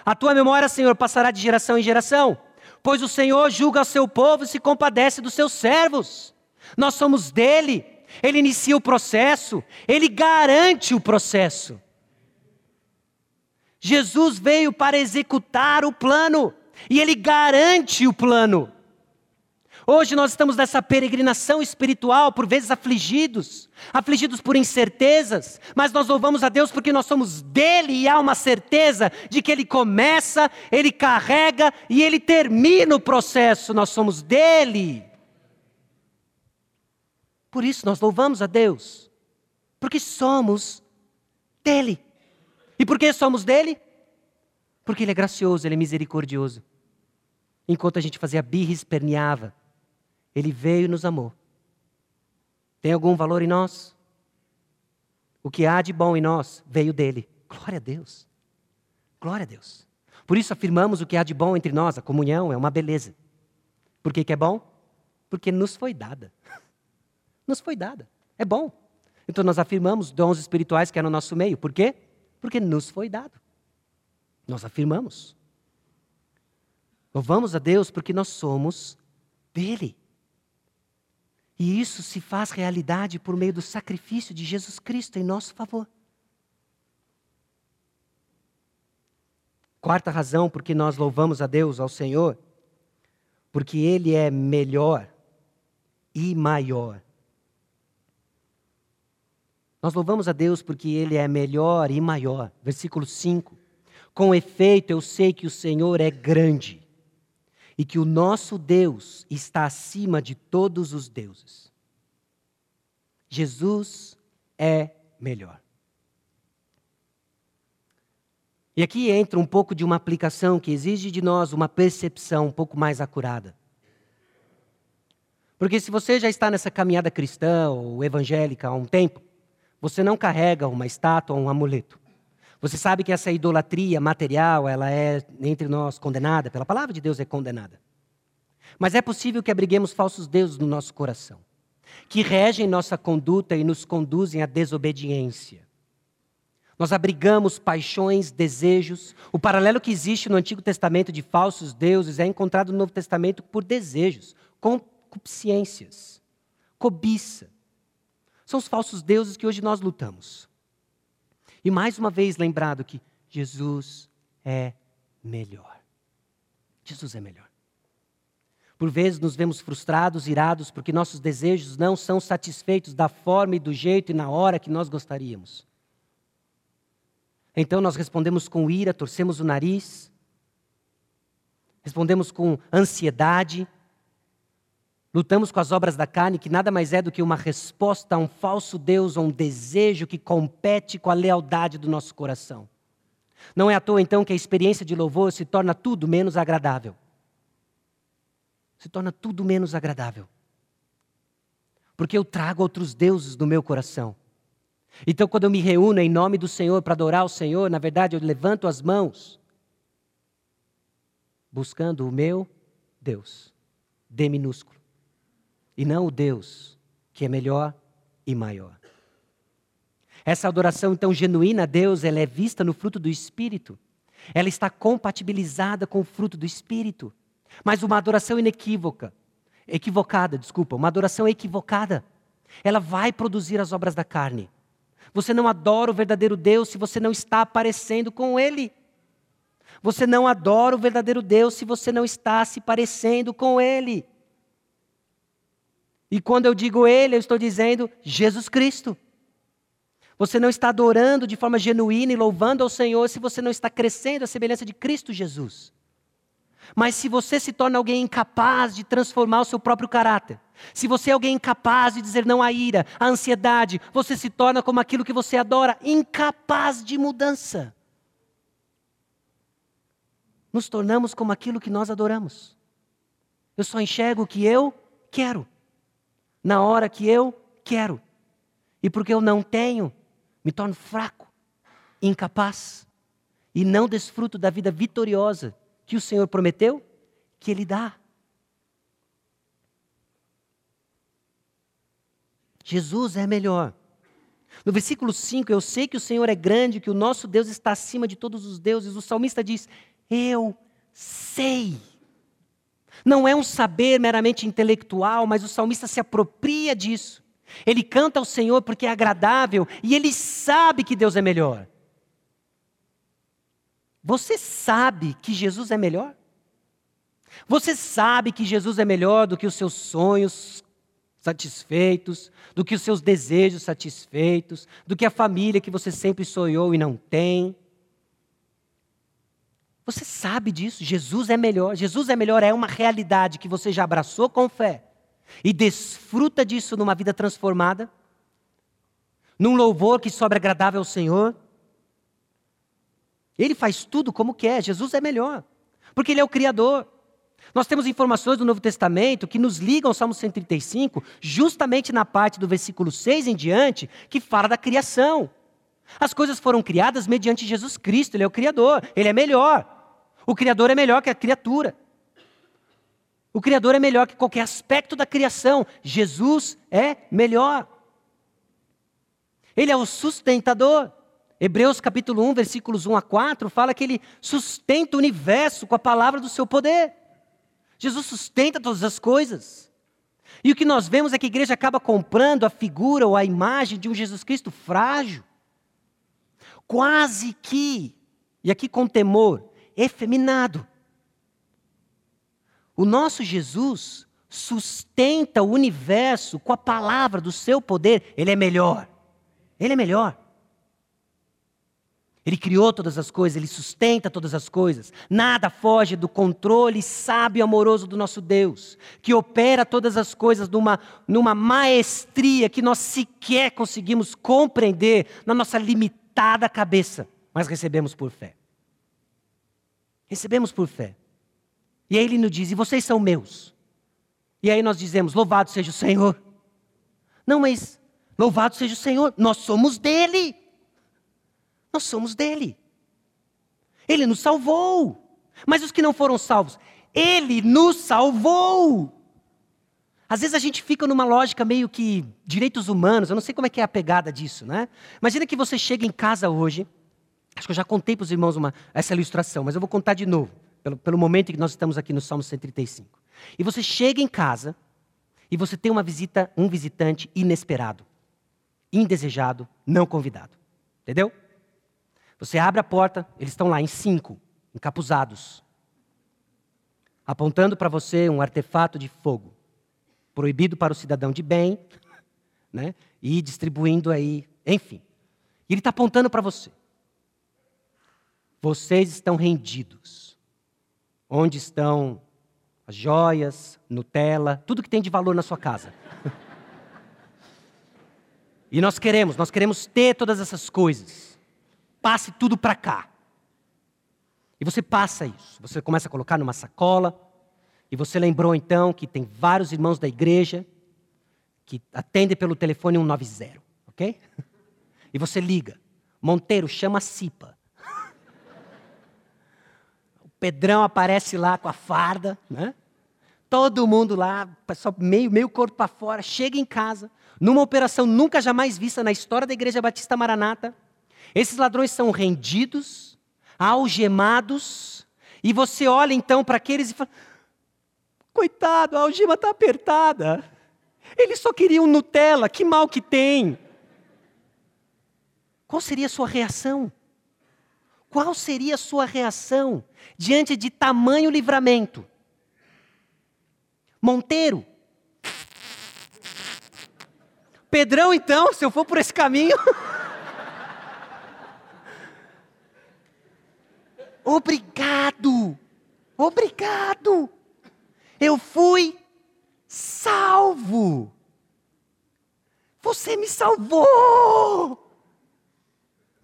A tua memória, Senhor, passará de geração em geração, pois o Senhor julga o seu povo e se compadece dos seus servos. Nós somos dele, ele inicia o processo, ele garante o processo. Jesus veio para executar o plano e ele garante o plano. Hoje nós estamos nessa peregrinação espiritual, por vezes afligidos, afligidos por incertezas, mas nós louvamos a Deus porque nós somos dele e há uma certeza de que ele começa, ele carrega e ele termina o processo, nós somos dele. Por isso nós louvamos a Deus, porque somos dele. E por que somos dele? Porque ele é gracioso, ele é misericordioso. Enquanto a gente fazia birra e esperneava, ele veio e nos amou. Tem algum valor em nós? O que há de bom em nós veio dele. Glória a Deus. Glória a Deus. Por isso afirmamos o que há de bom entre nós. A comunhão é uma beleza. Por que, que é bom? Porque nos foi dada. *laughs* Nos foi dada. É bom. Então nós afirmamos dons espirituais que é no nosso meio. Por quê? Porque nos foi dado. Nós afirmamos. Louvamos a Deus porque nós somos dele. E isso se faz realidade por meio do sacrifício de Jesus Cristo em nosso favor. Quarta razão por que nós louvamos a Deus, ao Senhor, porque Ele é melhor e maior. Nós louvamos a Deus porque Ele é melhor e maior. Versículo 5. Com efeito, eu sei que o Senhor é grande e que o nosso Deus está acima de todos os deuses. Jesus é melhor. E aqui entra um pouco de uma aplicação que exige de nós uma percepção um pouco mais acurada. Porque se você já está nessa caminhada cristã ou evangélica há um tempo, você não carrega uma estátua ou um amuleto. Você sabe que essa idolatria material, ela é entre nós condenada, pela palavra de Deus é condenada. Mas é possível que abriguemos falsos deuses no nosso coração, que regem nossa conduta e nos conduzem à desobediência. Nós abrigamos paixões, desejos. O paralelo que existe no Antigo Testamento de falsos deuses é encontrado no Novo Testamento por desejos, concupiscências, cobiça. São os falsos deuses que hoje nós lutamos. E mais uma vez lembrado que Jesus é melhor. Jesus é melhor. Por vezes nos vemos frustrados, irados, porque nossos desejos não são satisfeitos da forma e do jeito e na hora que nós gostaríamos. Então nós respondemos com ira, torcemos o nariz, respondemos com ansiedade, Lutamos com as obras da carne, que nada mais é do que uma resposta a um falso Deus, a um desejo que compete com a lealdade do nosso coração. Não é à toa, então, que a experiência de louvor se torna tudo menos agradável. Se torna tudo menos agradável. Porque eu trago outros deuses no meu coração. Então, quando eu me reúno em nome do Senhor para adorar o Senhor, na verdade, eu levanto as mãos, buscando o meu Deus, D minúsculo e não o Deus que é melhor e maior. Essa adoração então genuína a Deus, ela é vista no fruto do Espírito. Ela está compatibilizada com o fruto do Espírito. Mas uma adoração inequívoca, equivocada, desculpa, uma adoração equivocada, ela vai produzir as obras da carne. Você não adora o verdadeiro Deus se você não está aparecendo com Ele. Você não adora o verdadeiro Deus se você não está se parecendo com Ele. E quando eu digo Ele, eu estou dizendo Jesus Cristo. Você não está adorando de forma genuína e louvando ao Senhor se você não está crescendo à semelhança de Cristo Jesus. Mas se você se torna alguém incapaz de transformar o seu próprio caráter, se você é alguém incapaz de dizer não à ira, à ansiedade, você se torna como aquilo que você adora, incapaz de mudança. Nos tornamos como aquilo que nós adoramos. Eu só enxergo o que eu quero, na hora que eu quero. E porque eu não tenho, me torno fraco, incapaz, e não desfruto da vida vitoriosa que o Senhor prometeu que Ele dá. Jesus é melhor. No versículo 5, eu sei que o Senhor é grande, que o nosso Deus está acima de todos os deuses. O salmista diz: Eu sei. Não é um saber meramente intelectual, mas o salmista se apropria disso. Ele canta ao Senhor porque é agradável e ele sabe que Deus é melhor. Você sabe que Jesus é melhor? Você sabe que Jesus é melhor do que os seus sonhos satisfeitos, do que os seus desejos satisfeitos, do que a família que você sempre sonhou e não tem? Você sabe disso, Jesus é melhor. Jesus é melhor é uma realidade que você já abraçou com fé e desfruta disso numa vida transformada, num louvor que sobra agradável ao Senhor. Ele faz tudo como quer, Jesus é melhor, porque Ele é o Criador. Nós temos informações do Novo Testamento que nos ligam ao Salmo 135, justamente na parte do versículo 6 em diante, que fala da criação. As coisas foram criadas mediante Jesus Cristo, Ele é o Criador, Ele é melhor. O Criador é melhor que a criatura. O Criador é melhor que qualquer aspecto da criação. Jesus é melhor. Ele é o sustentador. Hebreus capítulo 1, versículos 1 a 4, fala que ele sustenta o universo com a palavra do seu poder. Jesus sustenta todas as coisas. E o que nós vemos é que a igreja acaba comprando a figura ou a imagem de um Jesus Cristo frágil, quase que, e aqui com temor, efeminado. O nosso Jesus sustenta o universo com a palavra do seu poder, ele é melhor. Ele é melhor. Ele criou todas as coisas, ele sustenta todas as coisas. Nada foge do controle sábio e amoroso do nosso Deus, que opera todas as coisas numa, numa maestria que nós sequer conseguimos compreender na nossa limitada cabeça, mas recebemos por fé. Recebemos por fé. E aí ele nos diz: E vocês são meus. E aí nós dizemos: Louvado seja o Senhor. Não, mas louvado seja o Senhor, nós somos dele. Nós somos dele. Ele nos salvou. Mas os que não foram salvos, ele nos salvou. Às vezes a gente fica numa lógica meio que direitos humanos, eu não sei como é que é a pegada disso, né? Imagina que você chega em casa hoje, acho que eu já contei para os irmãos uma, essa ilustração, mas eu vou contar de novo, pelo, pelo momento em que nós estamos aqui no Salmo 135. E você chega em casa e você tem uma visita, um visitante inesperado, indesejado, não convidado. Entendeu? Você abre a porta, eles estão lá em cinco, encapuzados, apontando para você um artefato de fogo, proibido para o cidadão de bem, né? E distribuindo aí, enfim. E ele está apontando para você. Vocês estão rendidos. Onde estão as joias, Nutella, tudo que tem de valor na sua casa. e nós queremos, nós queremos ter todas essas coisas passe tudo para cá. E você passa isso. Você começa a colocar numa sacola. E você lembrou então que tem vários irmãos da igreja que atendem pelo telefone 190, ok? *laughs* E você liga. Monteiro, chama a Cipa. Pedrão aparece lá com a farda, né? Todo mundo lá, só meio, meio corpo para fora, chega em casa, numa operação nunca jamais vista na história da Igreja Batista Maranata. Esses ladrões são rendidos, algemados, e você olha então para aqueles e fala: coitado, a algema está apertada. Eles só queriam Nutella, que mal que tem. Qual seria a sua reação? Qual seria a sua reação diante de tamanho livramento? Monteiro. Pedrão, então, se eu for por esse caminho. *laughs* Obrigado. Obrigado! Eu fui salvo. Você me salvou!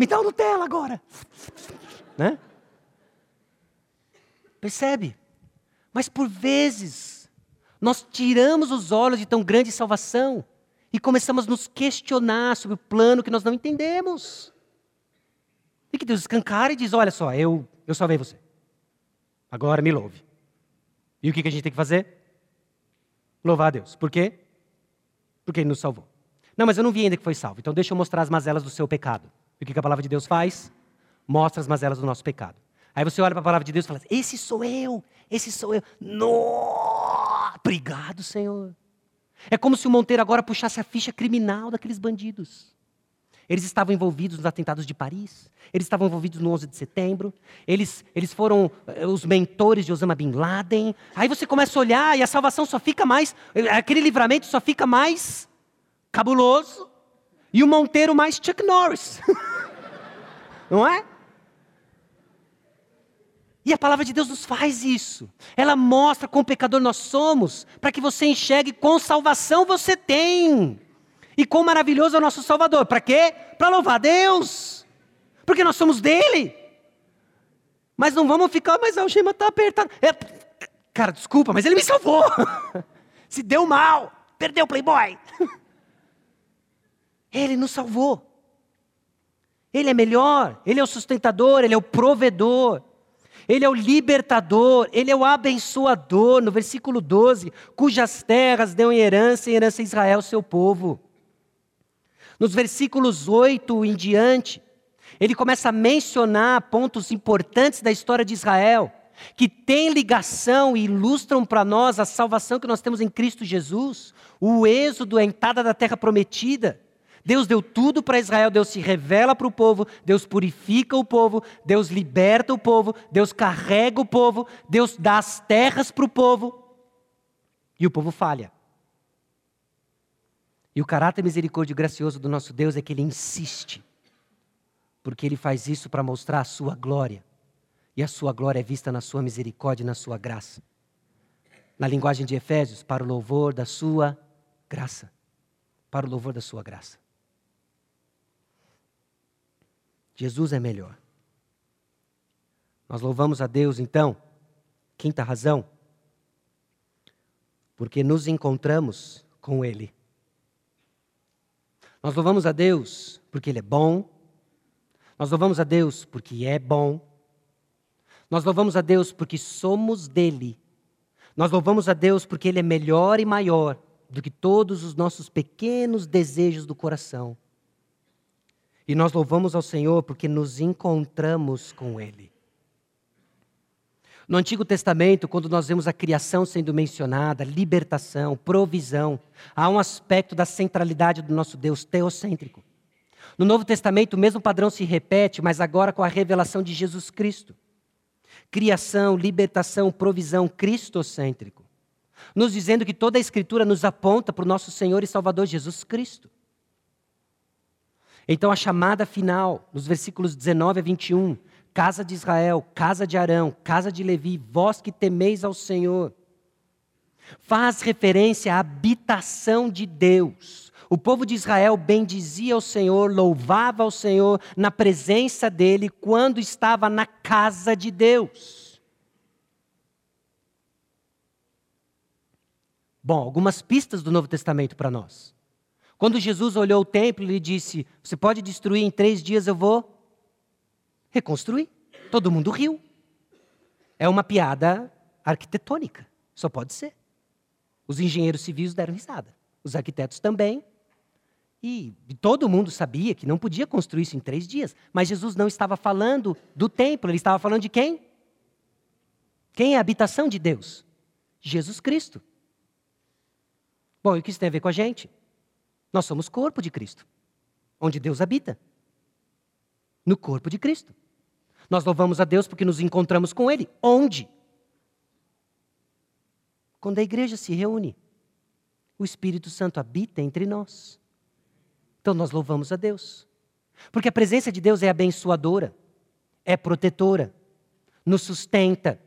Me dá o Nutella agora. Né? Percebe? Mas por vezes, nós tiramos os olhos de tão grande salvação e começamos a nos questionar sobre o plano que nós não entendemos. E que Deus escancara e diz: Olha só, eu, eu salvei você. Agora me louve. E o que, que a gente tem que fazer? Louvar a Deus. Por quê? Porque Ele nos salvou. Não, mas eu não vi ainda que foi salvo. Então deixa eu mostrar as mazelas do seu pecado. E o que, a palavra de Deus faz? Mostra as mazelas do nosso pecado. Aí você olha para a palavra de Deus e fala: Esse sou eu, esse sou eu. No! Obrigado, Senhor. É como se o Monteiro agora puxasse a ficha criminal daqueles bandidos. Eles estavam envolvidos nos atentados de Paris, eles estavam envolvidos no 11 de setembro, eles, eles foram eh, os mentores de Osama Bin Laden. Aí você começa a olhar e a salvação só fica mais, eh, aquele livramento só fica mais cabuloso e o Monteiro mais Chuck Norris. *laughs* Não é? E a palavra de Deus nos faz isso. Ela mostra quão pecador nós somos, para que você enxergue quão salvação você tem. E quão maravilhoso é o nosso Salvador. Para quê? Para louvar Deus. Porque nós somos dele. Mas não vamos ficar, mas a algema está apertada. É, cara, desculpa, mas ele me salvou. *laughs* Se deu mal, perdeu o Playboy. *laughs* Ele nos salvou. Ele é melhor, ele é o sustentador, ele é o provedor. Ele é o libertador, ele é o abençoador, no versículo 12, cujas terras deu em herança em herança a Israel, seu povo. Nos versículos 8 em diante, ele começa a mencionar pontos importantes da história de Israel, que têm ligação e ilustram para nós a salvação que nós temos em Cristo Jesus, o êxodo, a entrada da terra prometida. Deus deu tudo para Israel, Deus se revela para o povo, Deus purifica o povo, Deus liberta o povo, Deus carrega o povo, Deus dá as terras para o povo e o povo falha. E o caráter misericórdia e gracioso do nosso Deus é que ele insiste, porque ele faz isso para mostrar a sua glória, e a sua glória é vista na sua misericórdia e na sua graça. Na linguagem de Efésios, para o louvor da sua graça. Para o louvor da sua graça. Jesus é melhor. Nós louvamos a Deus, então, quinta razão, porque nos encontramos com Ele. Nós louvamos a Deus porque Ele é bom. Nós louvamos a Deus porque é bom. Nós louvamos a Deus porque somos dele. Nós louvamos a Deus porque Ele é melhor e maior do que todos os nossos pequenos desejos do coração. E nós louvamos ao Senhor porque nos encontramos com Ele. No Antigo Testamento, quando nós vemos a criação sendo mencionada, libertação, provisão, há um aspecto da centralidade do nosso Deus teocêntrico. No Novo Testamento, o mesmo padrão se repete, mas agora com a revelação de Jesus Cristo. Criação, libertação, provisão, cristocêntrico. Nos dizendo que toda a Escritura nos aponta para o nosso Senhor e Salvador Jesus Cristo. Então, a chamada final, nos versículos 19 a 21, casa de Israel, casa de Arão, casa de Levi, vós que temeis ao Senhor, faz referência à habitação de Deus. O povo de Israel bendizia o Senhor, louvava o Senhor na presença dele quando estava na casa de Deus. Bom, algumas pistas do Novo Testamento para nós. Quando Jesus olhou o templo, ele disse: Você pode destruir em três dias, eu vou reconstruir. Todo mundo riu. É uma piada arquitetônica, só pode ser. Os engenheiros civis deram risada, os arquitetos também. E todo mundo sabia que não podia construir isso em três dias. Mas Jesus não estava falando do templo, ele estava falando de quem? Quem é a habitação de Deus? Jesus Cristo. Bom, e o que isso tem a ver com a gente? Nós somos corpo de Cristo, onde Deus habita. No corpo de Cristo. Nós louvamos a Deus porque nos encontramos com Ele. Onde? Quando a igreja se reúne, o Espírito Santo habita entre nós. Então nós louvamos a Deus. Porque a presença de Deus é abençoadora, é protetora, nos sustenta,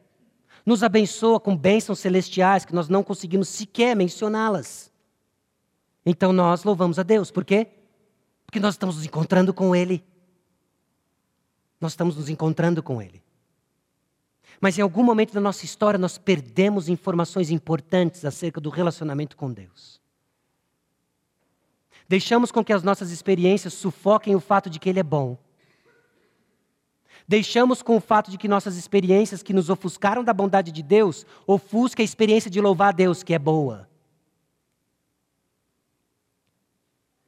nos abençoa com bênçãos celestiais que nós não conseguimos sequer mencioná-las. Então nós louvamos a Deus. Por quê? Porque nós estamos nos encontrando com Ele. Nós estamos nos encontrando com Ele. Mas em algum momento da nossa história nós perdemos informações importantes acerca do relacionamento com Deus. Deixamos com que as nossas experiências sufoquem o fato de que Ele é bom. Deixamos com o fato de que nossas experiências que nos ofuscaram da bondade de Deus ofusca a experiência de louvar a Deus, que é boa.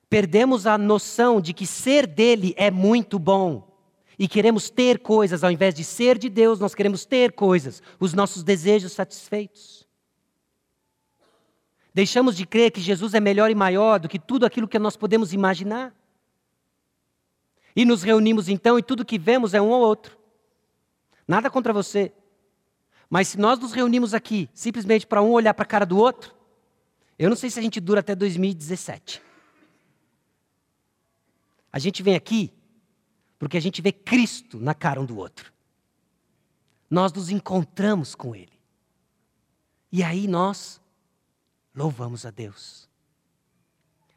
Perdemos a noção de que ser dele é muito bom. E queremos ter coisas, ao invés de ser de Deus, nós queremos ter coisas, os nossos desejos satisfeitos. Deixamos de crer que Jesus é melhor e maior do que tudo aquilo que nós podemos imaginar. E nos reunimos então e tudo que vemos é um ou outro. Nada contra você. Mas se nós nos reunimos aqui simplesmente para um olhar para a cara do outro, eu não sei se a gente dura até 2017. A gente vem aqui porque a gente vê Cristo na cara um do outro. Nós nos encontramos com Ele. E aí nós louvamos a Deus.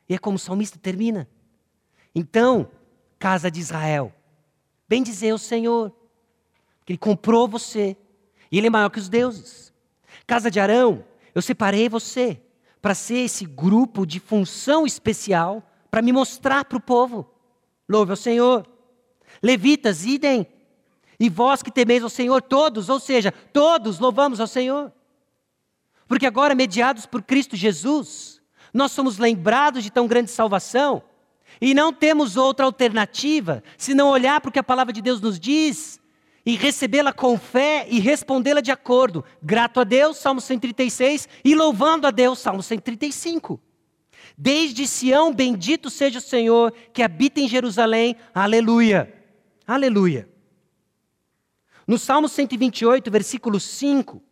E é como o salmista termina. Então, casa de Israel. Bem dizer o Senhor, que Ele comprou você, e Ele é maior que os deuses. Casa de Arão, eu separei você para ser esse grupo de função especial para me mostrar para o povo. Louve ao Senhor. Levitas, idem. E vós que temeis ao Senhor, todos, ou seja, todos louvamos ao Senhor. Porque agora, mediados por Cristo Jesus, nós somos lembrados de tão grande salvação e não temos outra alternativa senão olhar para o que a palavra de Deus nos diz e recebê-la com fé e respondê-la de acordo. Grato a Deus, Salmo 136, e louvando a Deus, Salmo 135. Desde Sião, bendito seja o Senhor que habita em Jerusalém. Aleluia. Aleluia. No Salmo 128, versículo 5,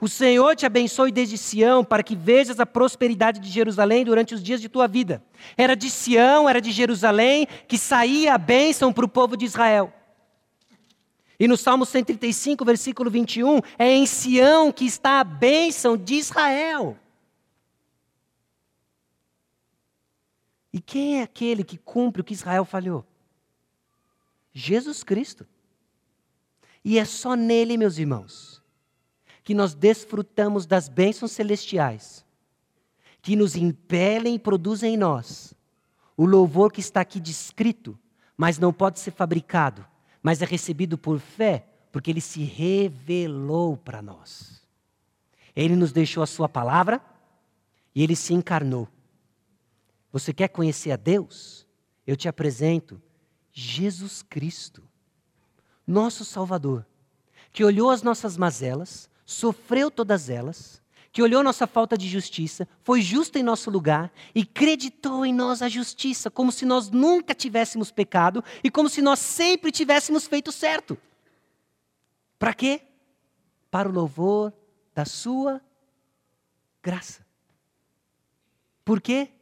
o Senhor te abençoe desde Sião, para que vejas a prosperidade de Jerusalém durante os dias de tua vida. Era de Sião, era de Jerusalém que saía a bênção para o povo de Israel. E no Salmo 135, versículo 21, é em Sião que está a bênção de Israel. E quem é aquele que cumpre o que Israel falhou? Jesus Cristo. E é só nele, meus irmãos, que nós desfrutamos das bênçãos celestiais, que nos impelem e produzem em nós o louvor que está aqui descrito, mas não pode ser fabricado, mas é recebido por fé, porque ele se revelou para nós. Ele nos deixou a sua palavra e ele se encarnou. Você quer conhecer a Deus? Eu te apresento Jesus Cristo, nosso Salvador, que olhou as nossas mazelas, sofreu todas elas, que olhou nossa falta de justiça, foi justo em nosso lugar e creditou em nós a justiça, como se nós nunca tivéssemos pecado e como se nós sempre tivéssemos feito certo. Para quê? Para o louvor da Sua graça. Por quê?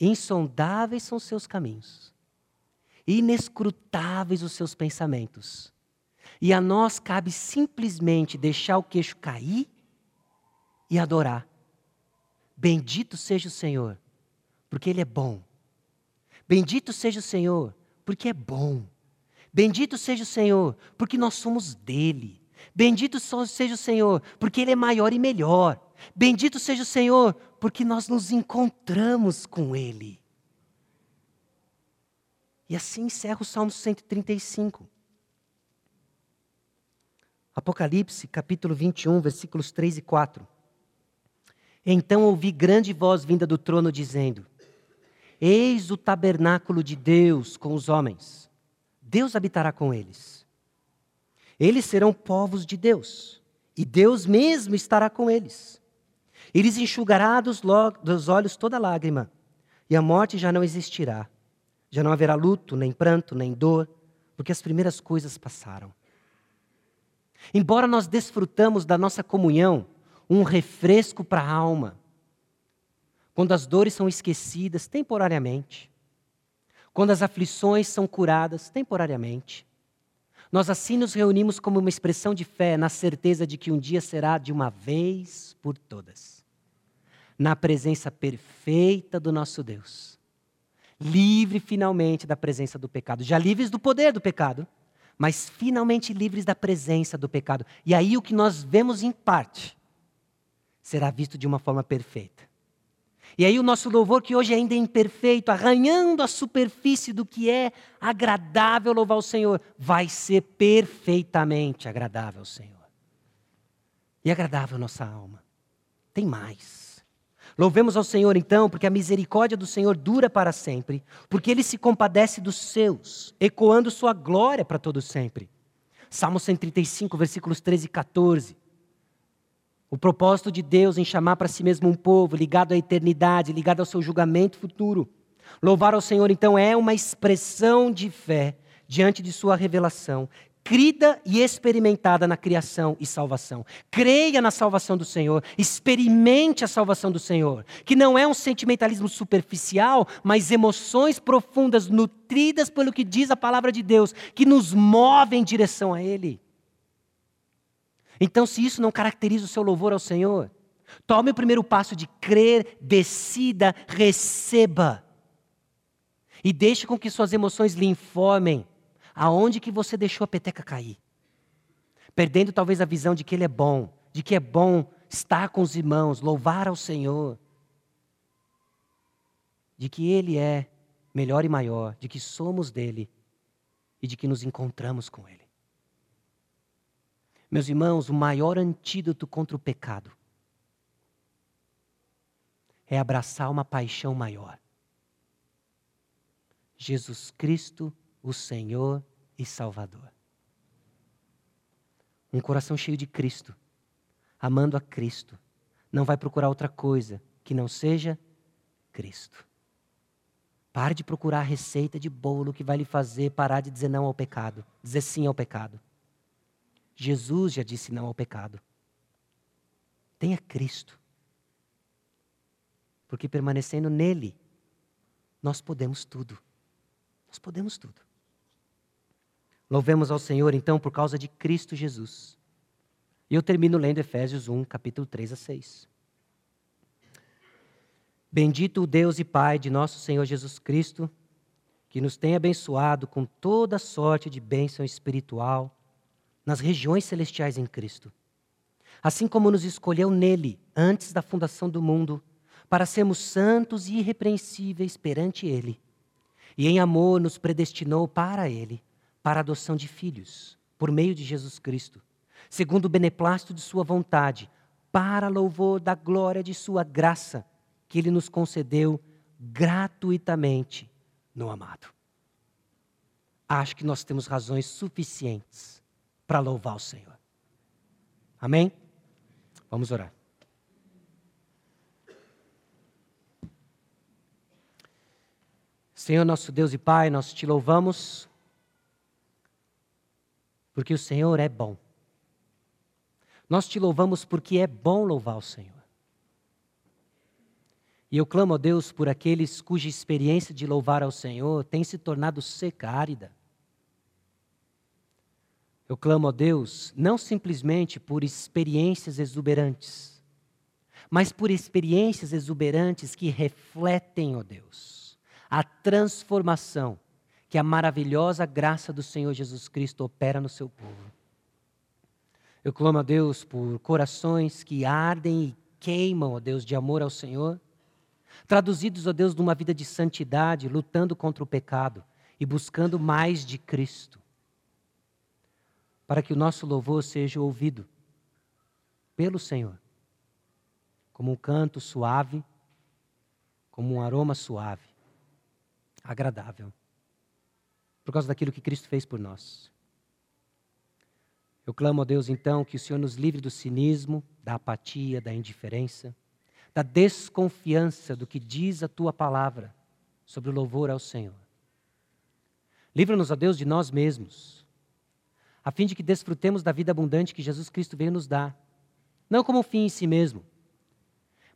Insondáveis são seus caminhos, inescrutáveis os seus pensamentos. E a nós cabe simplesmente deixar o queixo cair e adorar. Bendito seja o Senhor, porque Ele é bom. Bendito seja o Senhor, porque é bom. Bendito seja o Senhor, porque nós somos dele. Bendito seja o Senhor, porque Ele é maior e melhor. Bendito seja o Senhor, porque nós nos encontramos com Ele. E assim encerra o Salmo 135. Apocalipse, capítulo 21, versículos 3 e 4. Então ouvi grande voz vinda do trono dizendo: Eis o tabernáculo de Deus com os homens. Deus habitará com eles. Eles serão povos de Deus, e Deus mesmo estará com eles. Ele lhes enxugará dos, dos olhos toda lágrima, e a morte já não existirá. Já não haverá luto, nem pranto, nem dor, porque as primeiras coisas passaram. Embora nós desfrutamos da nossa comunhão, um refresco para a alma, quando as dores são esquecidas temporariamente, quando as aflições são curadas temporariamente, Nós assim nos reunimos como uma expressão de fé, na certeza de que um dia será de uma vez por todas, na presença perfeita do nosso Deus, livre finalmente da presença do pecado, já livres do poder do pecado, mas finalmente livres da presença do pecado. E aí o que nós vemos em parte será visto de uma forma perfeita. E aí o nosso louvor, que hoje ainda é imperfeito, arranhando a superfície do que é agradável louvar o Senhor, vai ser perfeitamente agradável ao Senhor. E agradável a nossa alma. Tem mais. Louvemos ao Senhor então, porque a misericórdia do Senhor dura para sempre, porque ele se compadece dos seus, ecoando sua glória para todo sempre. Salmo 135, versículos 13 e 14. O propósito de Deus em chamar para si mesmo um povo ligado à eternidade, ligado ao seu julgamento futuro. Louvar ao Senhor, então, é uma expressão de fé diante de sua revelação, crida e experimentada na criação e salvação. Creia na salvação do Senhor, experimente a salvação do Senhor, que não é um sentimentalismo superficial, mas emoções profundas, nutridas pelo que diz a palavra de Deus, que nos movem em direção a Ele. Então, se isso não caracteriza o seu louvor ao Senhor, tome o primeiro passo de crer, decida, receba. E deixe com que suas emoções lhe informem aonde que você deixou a peteca cair. Perdendo talvez a visão de que Ele é bom, de que é bom estar com os irmãos, louvar ao Senhor. De que Ele é melhor e maior, de que somos dele e de que nos encontramos com Ele. Meus irmãos, o maior antídoto contra o pecado é abraçar uma paixão maior. Jesus Cristo, o Senhor e Salvador. Um coração cheio de Cristo, amando a Cristo, não vai procurar outra coisa que não seja Cristo. Pare de procurar a receita de bolo que vai lhe fazer parar de dizer não ao pecado, dizer sim ao pecado. Jesus já disse não ao pecado. Tenha Cristo. Porque permanecendo nele, nós podemos tudo. Nós podemos tudo. Louvemos ao Senhor, então, por causa de Cristo Jesus. E eu termino lendo Efésios 1, capítulo 3 a 6. Bendito o Deus e Pai de nosso Senhor Jesus Cristo, que nos tem abençoado com toda sorte de bênção espiritual nas regiões celestiais em Cristo. Assim como nos escolheu nele antes da fundação do mundo, para sermos santos e irrepreensíveis perante ele. E em amor nos predestinou para ele, para a adoção de filhos, por meio de Jesus Cristo, segundo o beneplácito de sua vontade, para louvor da glória de sua graça, que ele nos concedeu gratuitamente no amado. Acho que nós temos razões suficientes para louvar o Senhor. Amém? Vamos orar. Senhor, nosso Deus e Pai, nós te louvamos porque o Senhor é bom. Nós te louvamos porque é bom louvar o Senhor. E eu clamo a Deus por aqueles cuja experiência de louvar ao Senhor tem se tornado seca, árida. Eu clamo a Deus não simplesmente por experiências exuberantes, mas por experiências exuberantes que refletem, ó Deus, a transformação que a maravilhosa graça do Senhor Jesus Cristo opera no seu povo. Eu clamo a Deus por corações que ardem e queimam, ó Deus, de amor ao Senhor, traduzidos, ó Deus, numa vida de santidade, lutando contra o pecado e buscando mais de Cristo para que o nosso louvor seja ouvido pelo Senhor, como um canto suave, como um aroma suave, agradável, por causa daquilo que Cristo fez por nós. Eu clamo a Deus então que o Senhor nos livre do cinismo, da apatia, da indiferença, da desconfiança do que diz a tua palavra sobre o louvor ao Senhor. Livra-nos, a Deus, de nós mesmos a fim de que desfrutemos da vida abundante que Jesus Cristo veio nos dar. Não como um fim em si mesmo,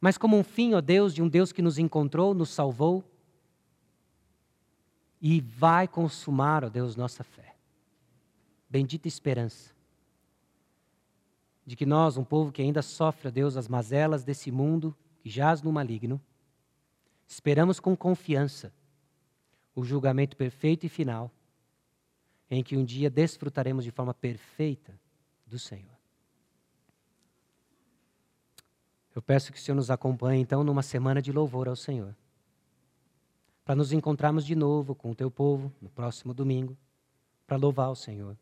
mas como um fim, ó Deus, de um Deus que nos encontrou, nos salvou e vai consumar, ó Deus, nossa fé. bendita esperança de que nós, um povo que ainda sofre, a Deus, as mazelas desse mundo que jaz no maligno, esperamos com confiança o julgamento perfeito e final, em que um dia desfrutaremos de forma perfeita do Senhor. Eu peço que o Senhor nos acompanhe, então, numa semana de louvor ao Senhor. Para nos encontrarmos de novo com o teu povo no próximo domingo, para louvar o Senhor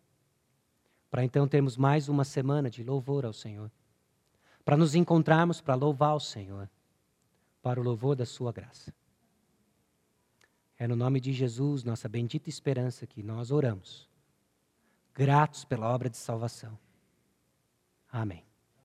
para então termos mais uma semana de louvor ao Senhor, para nos encontrarmos para louvar o Senhor, para o louvor da Sua graça. É no nome de Jesus, nossa bendita esperança, que nós oramos, gratos pela obra de salvação. Amém.